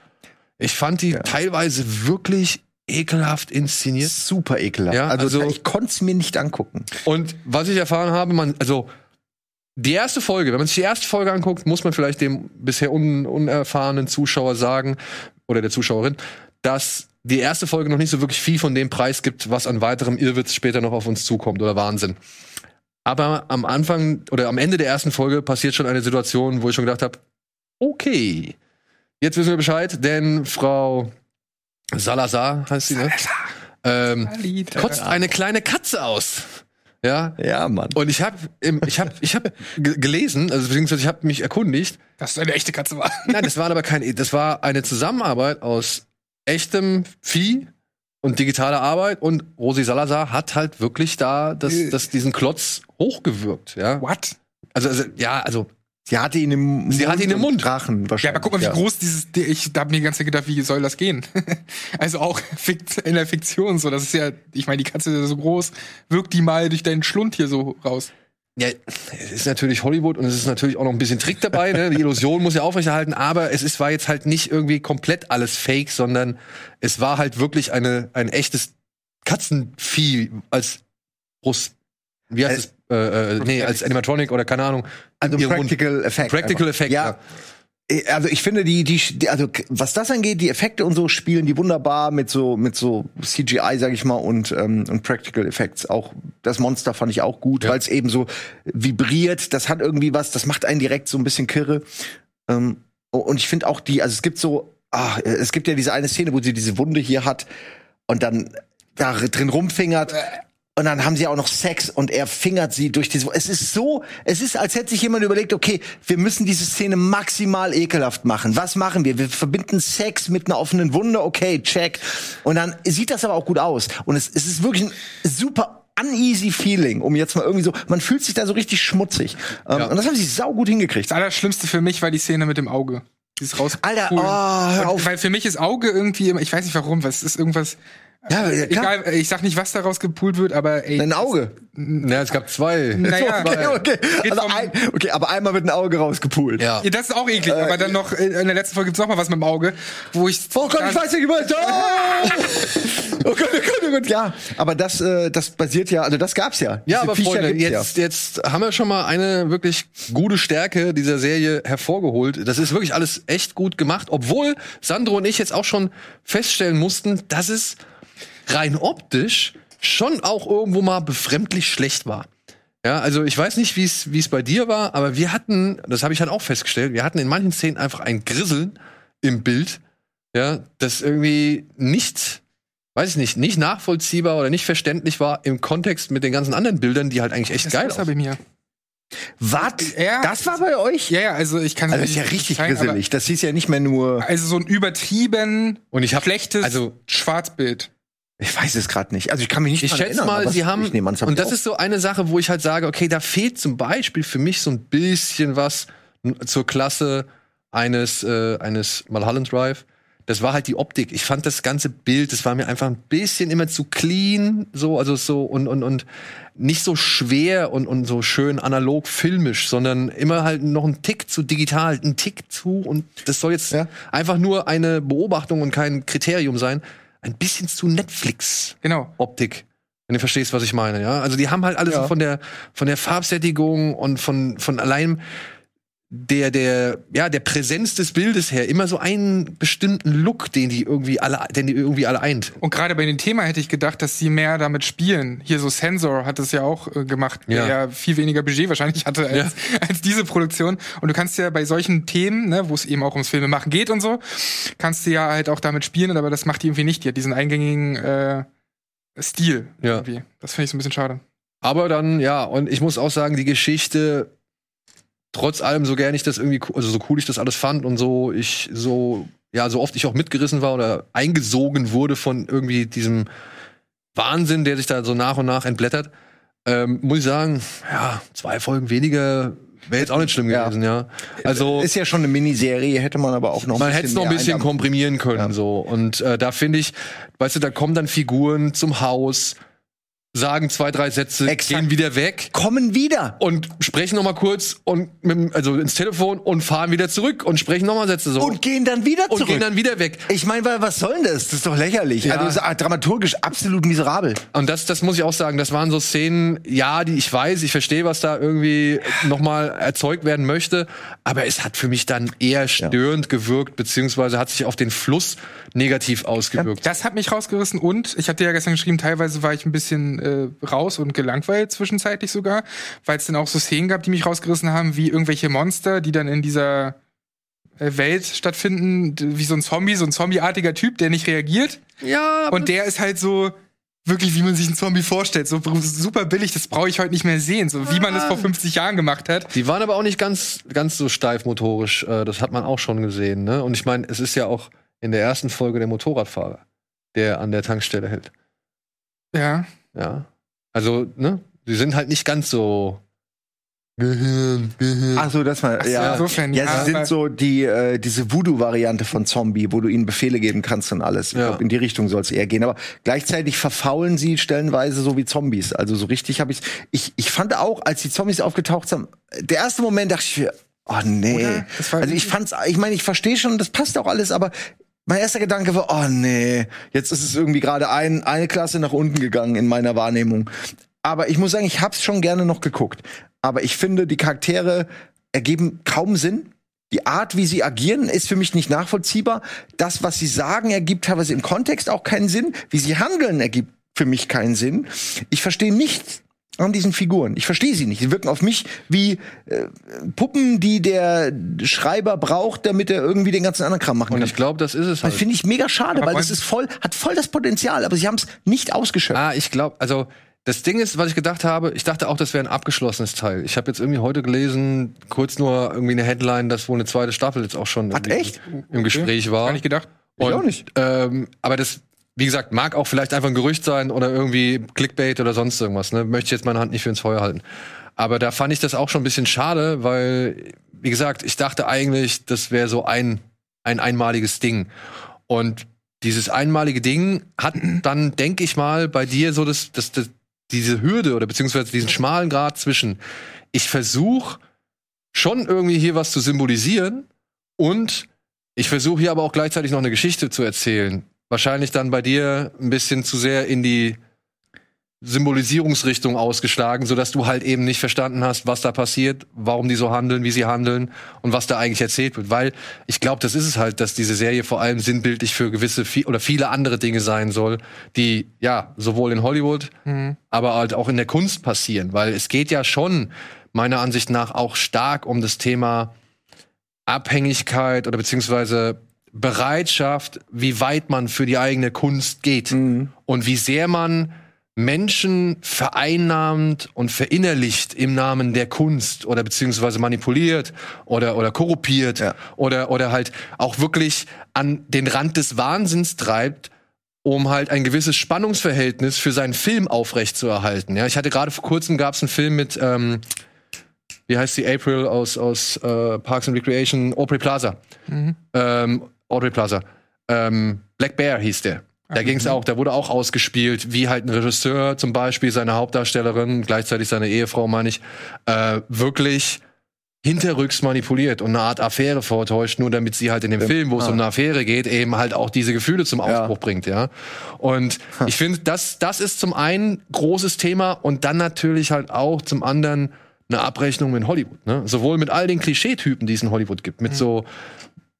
Ich fand die teilweise wirklich ekelhaft inszeniert. Super ekelhaft. Ja, also, also- ich konnte es mir nicht angucken. Und was ich erfahren habe, man, also die erste Folge, wenn man sich die erste Folge anguckt, muss man vielleicht dem bisher un, unerfahrenen Zuschauer sagen oder der Zuschauerin, dass die erste Folge noch nicht so wirklich viel von dem Preis gibt, was an weiterem Irrwitz später noch auf uns zukommt oder Wahnsinn. Aber am Anfang oder am Ende der ersten Folge passiert schon eine Situation, wo ich schon gedacht habe, okay, jetzt wissen wir Bescheid, denn Frau Salazar heißt sie, ne? Ähm, Lied. kotzt eine kleine Katze aus. Ja, Ja, Mann. und ich habe ich hab, ich hab ge- gelesen, also beziehungsweise ich habe mich erkundigt. Dass das eine echte Katze war. Nein, das war aber kein, das war eine Zusammenarbeit aus echtem Vieh und digitaler Arbeit und Rosi Salazar hat halt wirklich da das, das, diesen Klotz hochgewirkt, ja. What? Also, also ja, also Sie hatte ihn im Mund. Sie hatte ihn im und Mund. Drachen Ja, wahrscheinlich. aber guck mal, wie groß dieses, die- ich da hab mir die ganze Zeit gedacht, wie soll das gehen? also auch in der Fiktion so, das ist ja, ich meine, die Katze ist ja so groß, wirkt die mal durch deinen Schlund hier so raus. Ja, es ist natürlich Hollywood und es ist natürlich auch noch ein bisschen Trick dabei. Ne? Die Illusion muss ja aufrechterhalten, aber es ist, war jetzt halt nicht irgendwie komplett alles Fake, sondern es war halt wirklich eine, ein echtes Katzenvieh als Brust. Wie heißt es? Äh, äh, nee, als Animatronic oder keine Ahnung. Also. Practical Effect. Practical einfach. Effect, Ja. ja. Äh, Also ich finde die, die, die, also was das angeht, die Effekte und so spielen die wunderbar mit so mit so CGI, sag ich mal, und und, ähm, und Practical Effects. Auch das Monster fand ich auch gut, Ja. weil es eben so vibriert. Das hat irgendwie was. Das macht einen direkt so ein bisschen kirre. Ähm, und ich finde auch die, also es gibt so, ah, es gibt ja diese eine Szene, wo sie diese Wunde hier hat und dann da drin rumfingert. Und dann haben sie auch noch Sex und er fingert sie durch diese. Es ist so, es ist, als hätte sich jemand überlegt, okay, wir müssen diese Szene maximal ekelhaft machen. Was machen wir? Wir verbinden Sex mit einer offenen Wunde, okay, check. Und dann sieht das aber auch gut aus. Und es, es ist wirklich ein super uneasy Feeling, um jetzt mal irgendwie so, man fühlt sich da so richtig schmutzig. Ähm, Ja. Und das haben sie sau gut hingekriegt. Das Allerschlimmste für mich war die Szene mit dem Auge. Dieses raus. Alter, oh, hör auf. Weil für mich ist Auge irgendwie, immer- ich weiß nicht warum, es ist irgendwas, Ja, klar. egal, ich sag nicht, was daraus gepult wird, aber ey. Dein Auge. Ja, es gab zwei. Naja, Okay, okay. Also ein, okay, aber einmal wird ein Auge rausgepult. Ja. Ja, das ist auch eklig, aber dann noch, äh, in der letzten Folge gibt's noch mal was mit dem Auge, wo ich. Oh Gott, ich weiß nicht, was. Oh! oh Gott, oh Gott, oh Gott, ja. Aber das, äh, das basiert ja, also das gab's ja. Ja, Diese aber Viecher Freunde, jetzt, jetzt haben wir schon mal eine wirklich gute Stärke dieser Serie hervorgeholt. Das ist wirklich alles echt gut gemacht, obwohl Sandro und ich jetzt auch schon feststellen mussten, dass es rein optisch schon auch irgendwo mal befremdlich schlecht war. Ja, also ich weiß nicht, wie es wie es bei dir war, aber wir hatten, das habe ich halt auch festgestellt, wir hatten in manchen Szenen einfach ein Grisseln im Bild, ja, das irgendwie nicht, weiß ich nicht, nicht nachvollziehbar oder nicht verständlich war im Kontext mit den ganzen anderen Bildern, die halt eigentlich echt das geil ist bei aussehen. mir. Was? Ja. Das war bei euch? Ja, ja, also ich kann Also das ist ja richtig zeigen, grisselig. Das hieß ja nicht mehr nur. Also so ein übertrieben Und ich habe schlechtes also Schwarzbild. Ich weiß es gerade nicht. Also ich kann mich nicht Ich schätze erinnern, mal, sie haben, an, und das ist so eine Sache, wo ich halt sage, okay, da fehlt zum Beispiel für mich so ein bisschen was zur Klasse eines, äh, eines Mulholland Drive. Das war halt die Optik. Ich fand das ganze Bild, das war mir einfach ein bisschen immer zu clean, so, also so und, und, und nicht so schwer und, und so schön analog filmisch, sondern immer halt noch ein Tick zu digital, ein Tick zu und das soll jetzt Ja. einfach nur eine Beobachtung und kein Kriterium sein. Ein bisschen zu Netflix. Genau. Optik. Wenn du verstehst, was ich meine, ja. Also die haben halt alles Ja. so von der von der Farbsättigung und von von allein der der ja der Präsenz des Bildes her immer so einen bestimmten Look, den die irgendwie alle den die irgendwie alle eint. Und gerade bei dem Thema hätte ich gedacht, dass sie mehr damit spielen. Hier so Sensor hat es ja auch äh, gemacht, der Ja. ja viel weniger Budget wahrscheinlich hatte als, als diese Produktion. Und du kannst ja bei solchen Themen, ne, wo es eben auch ums Filme machen geht und so, kannst du ja halt auch damit spielen, aber das macht die irgendwie nicht. Die hat diesen eingängigen äh, Stil. Ja. Irgendwie. Das finde ich so ein bisschen schade. Aber dann ja und ich muss auch sagen, die Geschichte trotz allem so gern ich das irgendwie also so cool ich das alles fand und so ich so ja so oft ich auch mitgerissen war oder eingesogen wurde von irgendwie diesem Wahnsinn, der sich da so nach und nach entblättert, ähm, muss ich sagen, ja, zwei Folgen weniger wäre jetzt auch nicht schlimm Ja. gewesen, ja. Also Ist ja schon eine Miniserie, hätte man aber auch noch man hätte es noch ein bisschen komprimieren können so und äh, da finde ich, weißt du, da kommen dann Figuren zum Haus, sagen zwei drei Sätze, Exakt. gehen wieder weg Kommen wieder. und sprechen noch mal kurz und mit, also ins Telefon und fahren wieder zurück und sprechen noch mal Sätze so Und gehen dann wieder und zurück. gehen dann wieder weg. ich meine, weil was soll denn das? Das ist doch lächerlich. Ja. Also das ist ah, dramaturgisch absolut miserabel. Und das, das muss ich auch sagen, das waren so Szenen, ja, die ich weiß, ich verstehe, was da irgendwie nochmal erzeugt werden möchte, aber es hat für mich dann eher störend gewirkt, beziehungsweise hat sich auf den Fluss negativ ausgewirkt. Das hat mich rausgerissen und ich hatte ja gestern geschrieben, teilweise war ich ein bisschen äh, raus und gelangweilt zwischenzeitlich sogar, weil es dann auch so Szenen gab, die mich rausgerissen haben, wie irgendwelche Monster, die dann in dieser äh, Welt stattfinden, wie so ein Zombie, so ein zombieartiger Typ, der nicht reagiert. Ja, aber Und der ist halt so wirklich, wie man sich einen Zombie vorstellt, so super billig, das brauche ich heute nicht mehr sehen, so wie man es vor 50 Jahren gemacht hat. die waren aber auch nicht ganz, ganz so steif motorisch, äh, das hat man auch schon gesehen, ne? Und ich meine, es ist ja auch in der ersten Folge der Motorradfahrer, der an der Tankstelle hält. Ja. Ja. Also, ne? Sie sind halt nicht ganz so Gehirn, Gehirn. Ach so, das war Ach so, ja. insofern, ja, ja, sie sind so die äh, diese Voodoo-Variante von Zombie, wo du ihnen Befehle geben kannst und alles. Ich Ja. glaube, in die Richtung soll es eher gehen. Aber gleichzeitig verfaulen sie stellenweise so wie Zombies. Also so richtig habe ich ich ich fand auch, als die Zombies aufgetaucht sind, der erste Moment dachte ich, oh nee. Also ich fand's, ich meine, ich verstehe schon, das passt auch alles, aber mein erster Gedanke war, oh nee, jetzt ist es irgendwie gerade ein, eine Klasse nach unten gegangen in meiner Wahrnehmung. Aber ich muss sagen, ich hab's schon gerne noch geguckt. Aber ich finde, die Charaktere ergeben kaum Sinn. Die Art, wie sie agieren, ist für mich nicht nachvollziehbar. Das, was sie sagen, ergibt teilweise im Kontext auch keinen Sinn. Wie sie handeln, ergibt für mich keinen Sinn. Ich verstehe nichts an diesen Figuren. Ich verstehe sie nicht. Sie wirken auf mich wie äh, Puppen, die der Schreiber braucht, damit er irgendwie den ganzen anderen Kram machen Und kann. ich glaube, das ist es Das halt. finde ich mega schade, Aber weil das ist voll, hat voll das Potenzial, aber sie haben es nicht ausgeschöpft. Ah, ich glaube, also das Ding ist, was ich gedacht habe, ich dachte auch, das wäre ein abgeschlossenes Teil. Ich habe jetzt irgendwie heute gelesen, kurz nur irgendwie eine Headline, dass wohl eine zweite Staffel jetzt auch schon irgendwie echt? im Gespräch war. Gar nicht gedacht. Ich Und, auch nicht. Ähm, aber das, wie gesagt, mag auch vielleicht einfach ein Gerücht sein oder irgendwie Clickbait oder sonst irgendwas. Ne? Möchte ich jetzt meine Hand nicht für ins Feuer halten. Aber da fand ich das auch schon ein bisschen schade, weil, wie gesagt, ich dachte eigentlich, das wäre so ein, ein einmaliges Ding. Und dieses einmalige Ding hat dann, denke ich mal, bei dir so das, das, das, diese Hürde oder beziehungsweise diesen schmalen Grad zwischen, ich versuche schon irgendwie hier was zu symbolisieren und ich versuche hier aber auch gleichzeitig noch eine Geschichte zu erzählen. Wahrscheinlich dann bei dir ein bisschen zu sehr in die Symbolisierungsrichtung ausgeschlagen, sodass du halt eben nicht verstanden hast, was da passiert, warum die so handeln, wie sie handeln und was da eigentlich erzählt wird. Weil ich glaube, das ist es halt, dass diese Serie vor allem sinnbildlich für gewisse vi- oder viele andere Dinge sein soll, die ja sowohl in Hollywood, aber halt auch in der Kunst passieren. Weil es geht ja schon meiner Ansicht nach auch stark um das Thema Abhängigkeit oder beziehungsweise Bereitschaft, wie weit man für die eigene Kunst geht und wie sehr man Menschen vereinnahmt und verinnerlicht im Namen der Kunst oder beziehungsweise manipuliert oder oder korruptiert Ja. oder oder halt auch wirklich an den Rand des Wahnsinns treibt, um halt ein gewisses Spannungsverhältnis für seinen Film aufrechtzuerhalten. Ja, ich hatte gerade vor kurzem gab es einen Film mit ähm, wie heißt sie April aus aus äh, Parks and Recreation Aubrey Plaza. Ähm, Aubrey Plaza. Ähm, Black Bear hieß der. Da ging es auch, da wurde auch ausgespielt, wie halt ein Regisseur zum Beispiel seine Hauptdarstellerin, gleichzeitig seine Ehefrau, meine ich, äh, wirklich hinterrücks manipuliert und eine Art Affäre vortäuscht, nur damit sie halt in dem Film, wo es um eine Affäre geht, eben halt auch diese Gefühle zum Ausbruch bringt, ja. Und ich finde, das, das ist zum einen großes Thema und dann natürlich halt auch zum anderen eine Abrechnung mit Hollywood, ne? Sowohl mit all den Klischeetypen, die es in Hollywood gibt, mit so,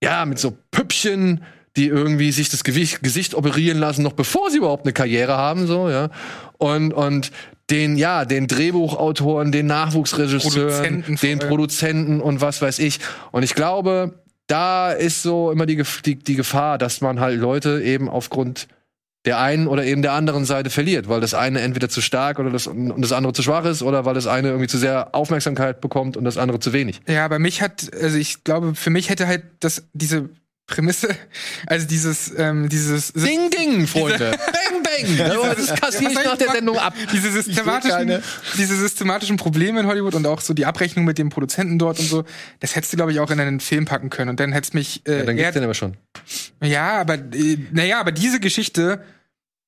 ja, mit so Püppchen, die irgendwie sich das Gewicht, Gesicht operieren lassen, noch bevor sie überhaupt eine Karriere haben, so, ja. Und, und den, ja, den Drehbuchautoren, den Nachwuchsregisseuren, Produzenten den. Produzenten und was weiß ich. Und ich glaube, da ist so immer die, die, die Gefahr, dass man halt Leute eben aufgrund der einen oder eben der anderen Seite verliert, weil das eine entweder zu stark oder das, und das andere zu schwach ist oder weil das eine irgendwie zu sehr Aufmerksamkeit bekommt und das andere zu wenig. Ja, aber mich hat, also ich glaube, für mich hätte halt das, diese Prämisse, also dieses, ähm, dieses Ding, ding, Freunde. bang, bang. Das kassiere ich nach der Sendung ab. diese systematischen, diese systematischen Probleme in Hollywood und auch so die Abrechnung mit dem Produzenten dort und so, das hättest du, glaube ich, auch in einen Film packen können. Und dann hättest mich äh, Ja, dann eher- gibt's den aber schon. Ja, aber äh, naja, aber diese Geschichte,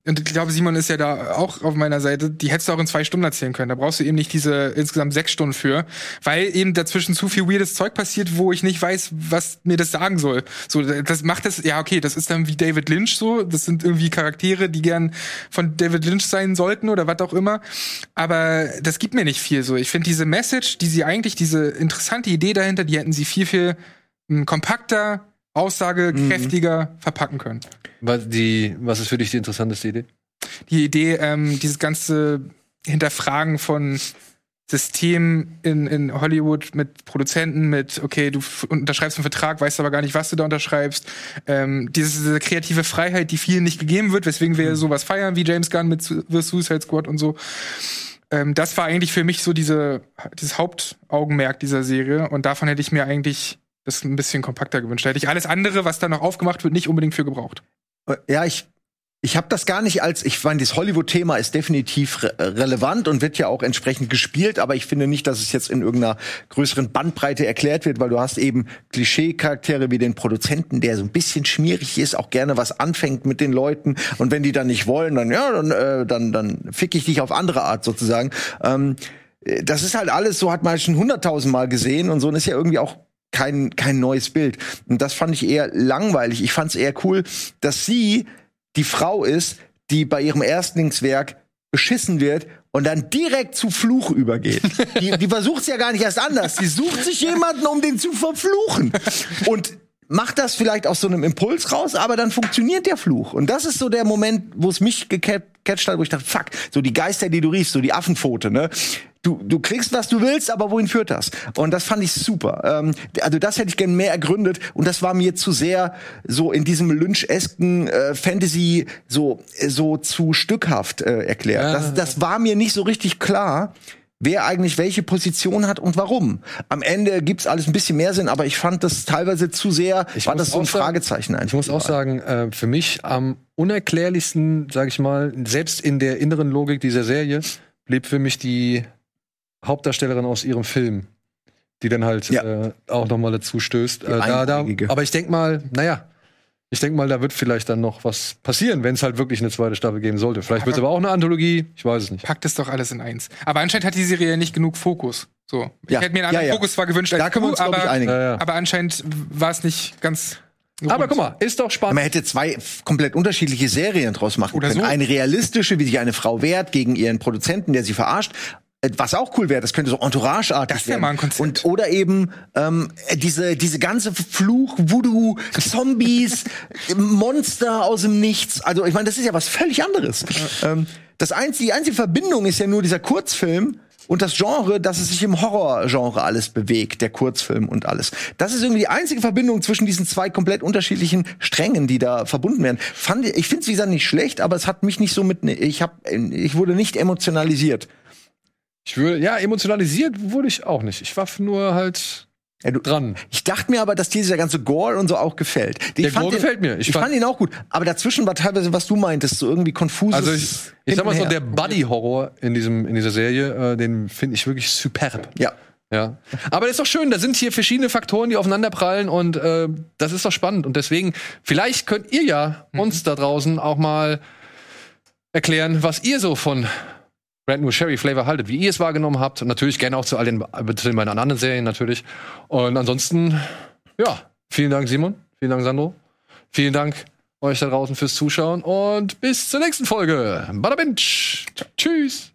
und ich glaube, Simon ist ja da auch auf meiner Seite, die hättest du auch in zwei Stunden erzählen können. Da brauchst du eben nicht diese insgesamt sechs Stunden für, weil eben dazwischen zu viel weirdes Zeug passiert, wo ich nicht weiß, was mir das sagen soll. So, das macht das, ja, okay, das ist dann wie David Lynch so. Das sind irgendwie Charaktere, die gern von David Lynch sein sollten oder was auch immer. Aber das gibt mir nicht viel so. Ich finde diese Message, die sie eigentlich, diese interessante Idee dahinter, die hätten sie viel, viel mh, kompakter, aussagekräftiger verpacken können. Was, die, was ist für dich die interessanteste Idee? die Idee, ähm, dieses ganze Hinterfragen von System in, in Hollywood mit Produzenten, mit, okay, du unterschreibst einen Vertrag, weißt aber gar nicht, was du da unterschreibst. Ähm, diese, diese kreative Freiheit, die vielen nicht gegeben wird, weswegen wir sowas feiern wie James Gunn mit Su- The Suicide Squad und so. Ähm, das war eigentlich für mich so diese, dieses Hauptaugenmerk dieser Serie und davon hätte ich mir eigentlich das ein bisschen kompakter gewünscht. Hätte ich alles andere, was da noch aufgemacht wird, nicht unbedingt für gebraucht. Ja, ich ich habe das gar nicht als ich meine, das Hollywood-Thema ist definitiv re relevant und wird ja auch entsprechend gespielt, aber ich finde nicht, dass es jetzt in irgendeiner größeren Bandbreite erklärt wird, weil du hast eben Klischee-Charaktere wie den Produzenten, der so ein bisschen schmierig ist, auch gerne was anfängt mit den Leuten und wenn die dann nicht wollen, dann ja, dann äh, dann dann fick ich dich auf andere Art sozusagen. Ähm, äh, das ist halt alles so, hat man schon hunderttausendmal gesehen und so und ist ja irgendwie auch kein, kein neues Bild. Und das fand ich eher langweilig. Ich fand es eher cool, dass sie die Frau ist, die bei ihrem Erstlingswerk beschissen wird und dann direkt zu Fluch übergeht. Die, die versucht es ja gar nicht erst anders. Die sucht sich jemanden, um den zu verfluchen. Und macht das vielleicht aus so einem Impuls raus, aber dann funktioniert der Fluch. Und das ist so der Moment, wo es mich gecatcht hat, wo ich dachte, fuck, so die Geister, die du riechst, so die Affenpfote, ne? Du, du kriegst, was du willst, aber wohin führt das? Und das fand ich super. Ähm, also das hätte ich gern mehr ergründet und das war mir zu sehr so in diesem Lynch-esken äh, Fantasy so, äh, so zu stückhaft äh, erklärt. Ja. Das, das war mir nicht so richtig klar wer eigentlich welche Position hat und warum. Am Ende gibt's alles ein bisschen mehr Sinn, aber ich fand das teilweise zu sehr, Ich war das so ein auch sagen- Fragezeichen einfach. Ich muss auch sagen, äh, für mich am unerklärlichsten, sage ich mal, selbst in der inneren Logik dieser Serie, blieb für mich die Hauptdarstellerin aus ihrem Film, die dann halt Ja. äh, auch noch mal dazu stößt. Äh, da, da, aber ich denk mal, naja, ich denk mal, da wird vielleicht dann noch was passieren, wenn es halt wirklich eine zweite Staffel geben sollte. Vielleicht wird es aber auch eine Anthologie, ich weiß es nicht. packt es doch alles in eins. Aber anscheinend hat die Serie ja nicht genug Fokus. So. Ich Ja. hätte mir einen anderen ja. Fokus zwar gewünscht als Da können wir uns, du, glaube ich, aber, einigen. Aber anscheinend war es nicht ganz. Aber rund. guck mal, ist doch spannend. Man hätte zwei komplett unterschiedliche Serien draus machen Oder können. so. Eine realistische, wie sich eine Frau wehrt gegen ihren Produzenten, der sie verarscht. Äh, Was auch cool wäre, das könnte so entourageartig Das werden. mal ein Konzept. Und, oder eben ähm, äh, diese, diese ganze Fluch, Voodoo, Zombies, Monster aus dem Nichts. Also ich meine, das ist ja was völlig anderes. Ähm, das einzige, die einzige Verbindung ist ja nur dieser Kurzfilm und das Genre, dass es sich im Horrorgenre alles bewegt, der Kurzfilm und alles. Das ist irgendwie die einzige Verbindung zwischen diesen zwei komplett unterschiedlichen Strängen, die da verbunden werden. Fand ich, finde es wie gesagt nicht schlecht, aber es hat mich nicht so mit, ich hab, ich wurde nicht emotionalisiert. Ich würde, ja, emotionalisiert wurde ich auch nicht. Ich war nur halt Ja, du, dran. Ich dachte mir aber, dass dir dieser ganze Gore und so auch gefällt. Ich Der fand Gore den- gefällt mir. Ich Ich, fand, fand- ihn auch gut. Aber dazwischen war teilweise, was du meintest, so irgendwie konfuses. Also ich, ich sag mal so, der Buddy-Horror in diesem in dieser Serie, äh, den finde ich wirklich superb. Ja. Ja. Aber das ist doch schön, da sind hier verschiedene Faktoren, die aufeinanderprallen und äh, das ist doch spannend. Und deswegen, vielleicht könnt ihr ja uns da draußen auch mal erklären, was ihr so von Brand New Sherry Flavor haltet, wie ihr es wahrgenommen habt. Und natürlich gerne auch zu all den, zu den beiden anderen Serien natürlich. Und ansonsten, ja, vielen Dank, Simon. Vielen Dank, Sandro. Vielen Dank euch da draußen fürs Zuschauen und bis zur nächsten Folge. Bada Binge. Tschüss.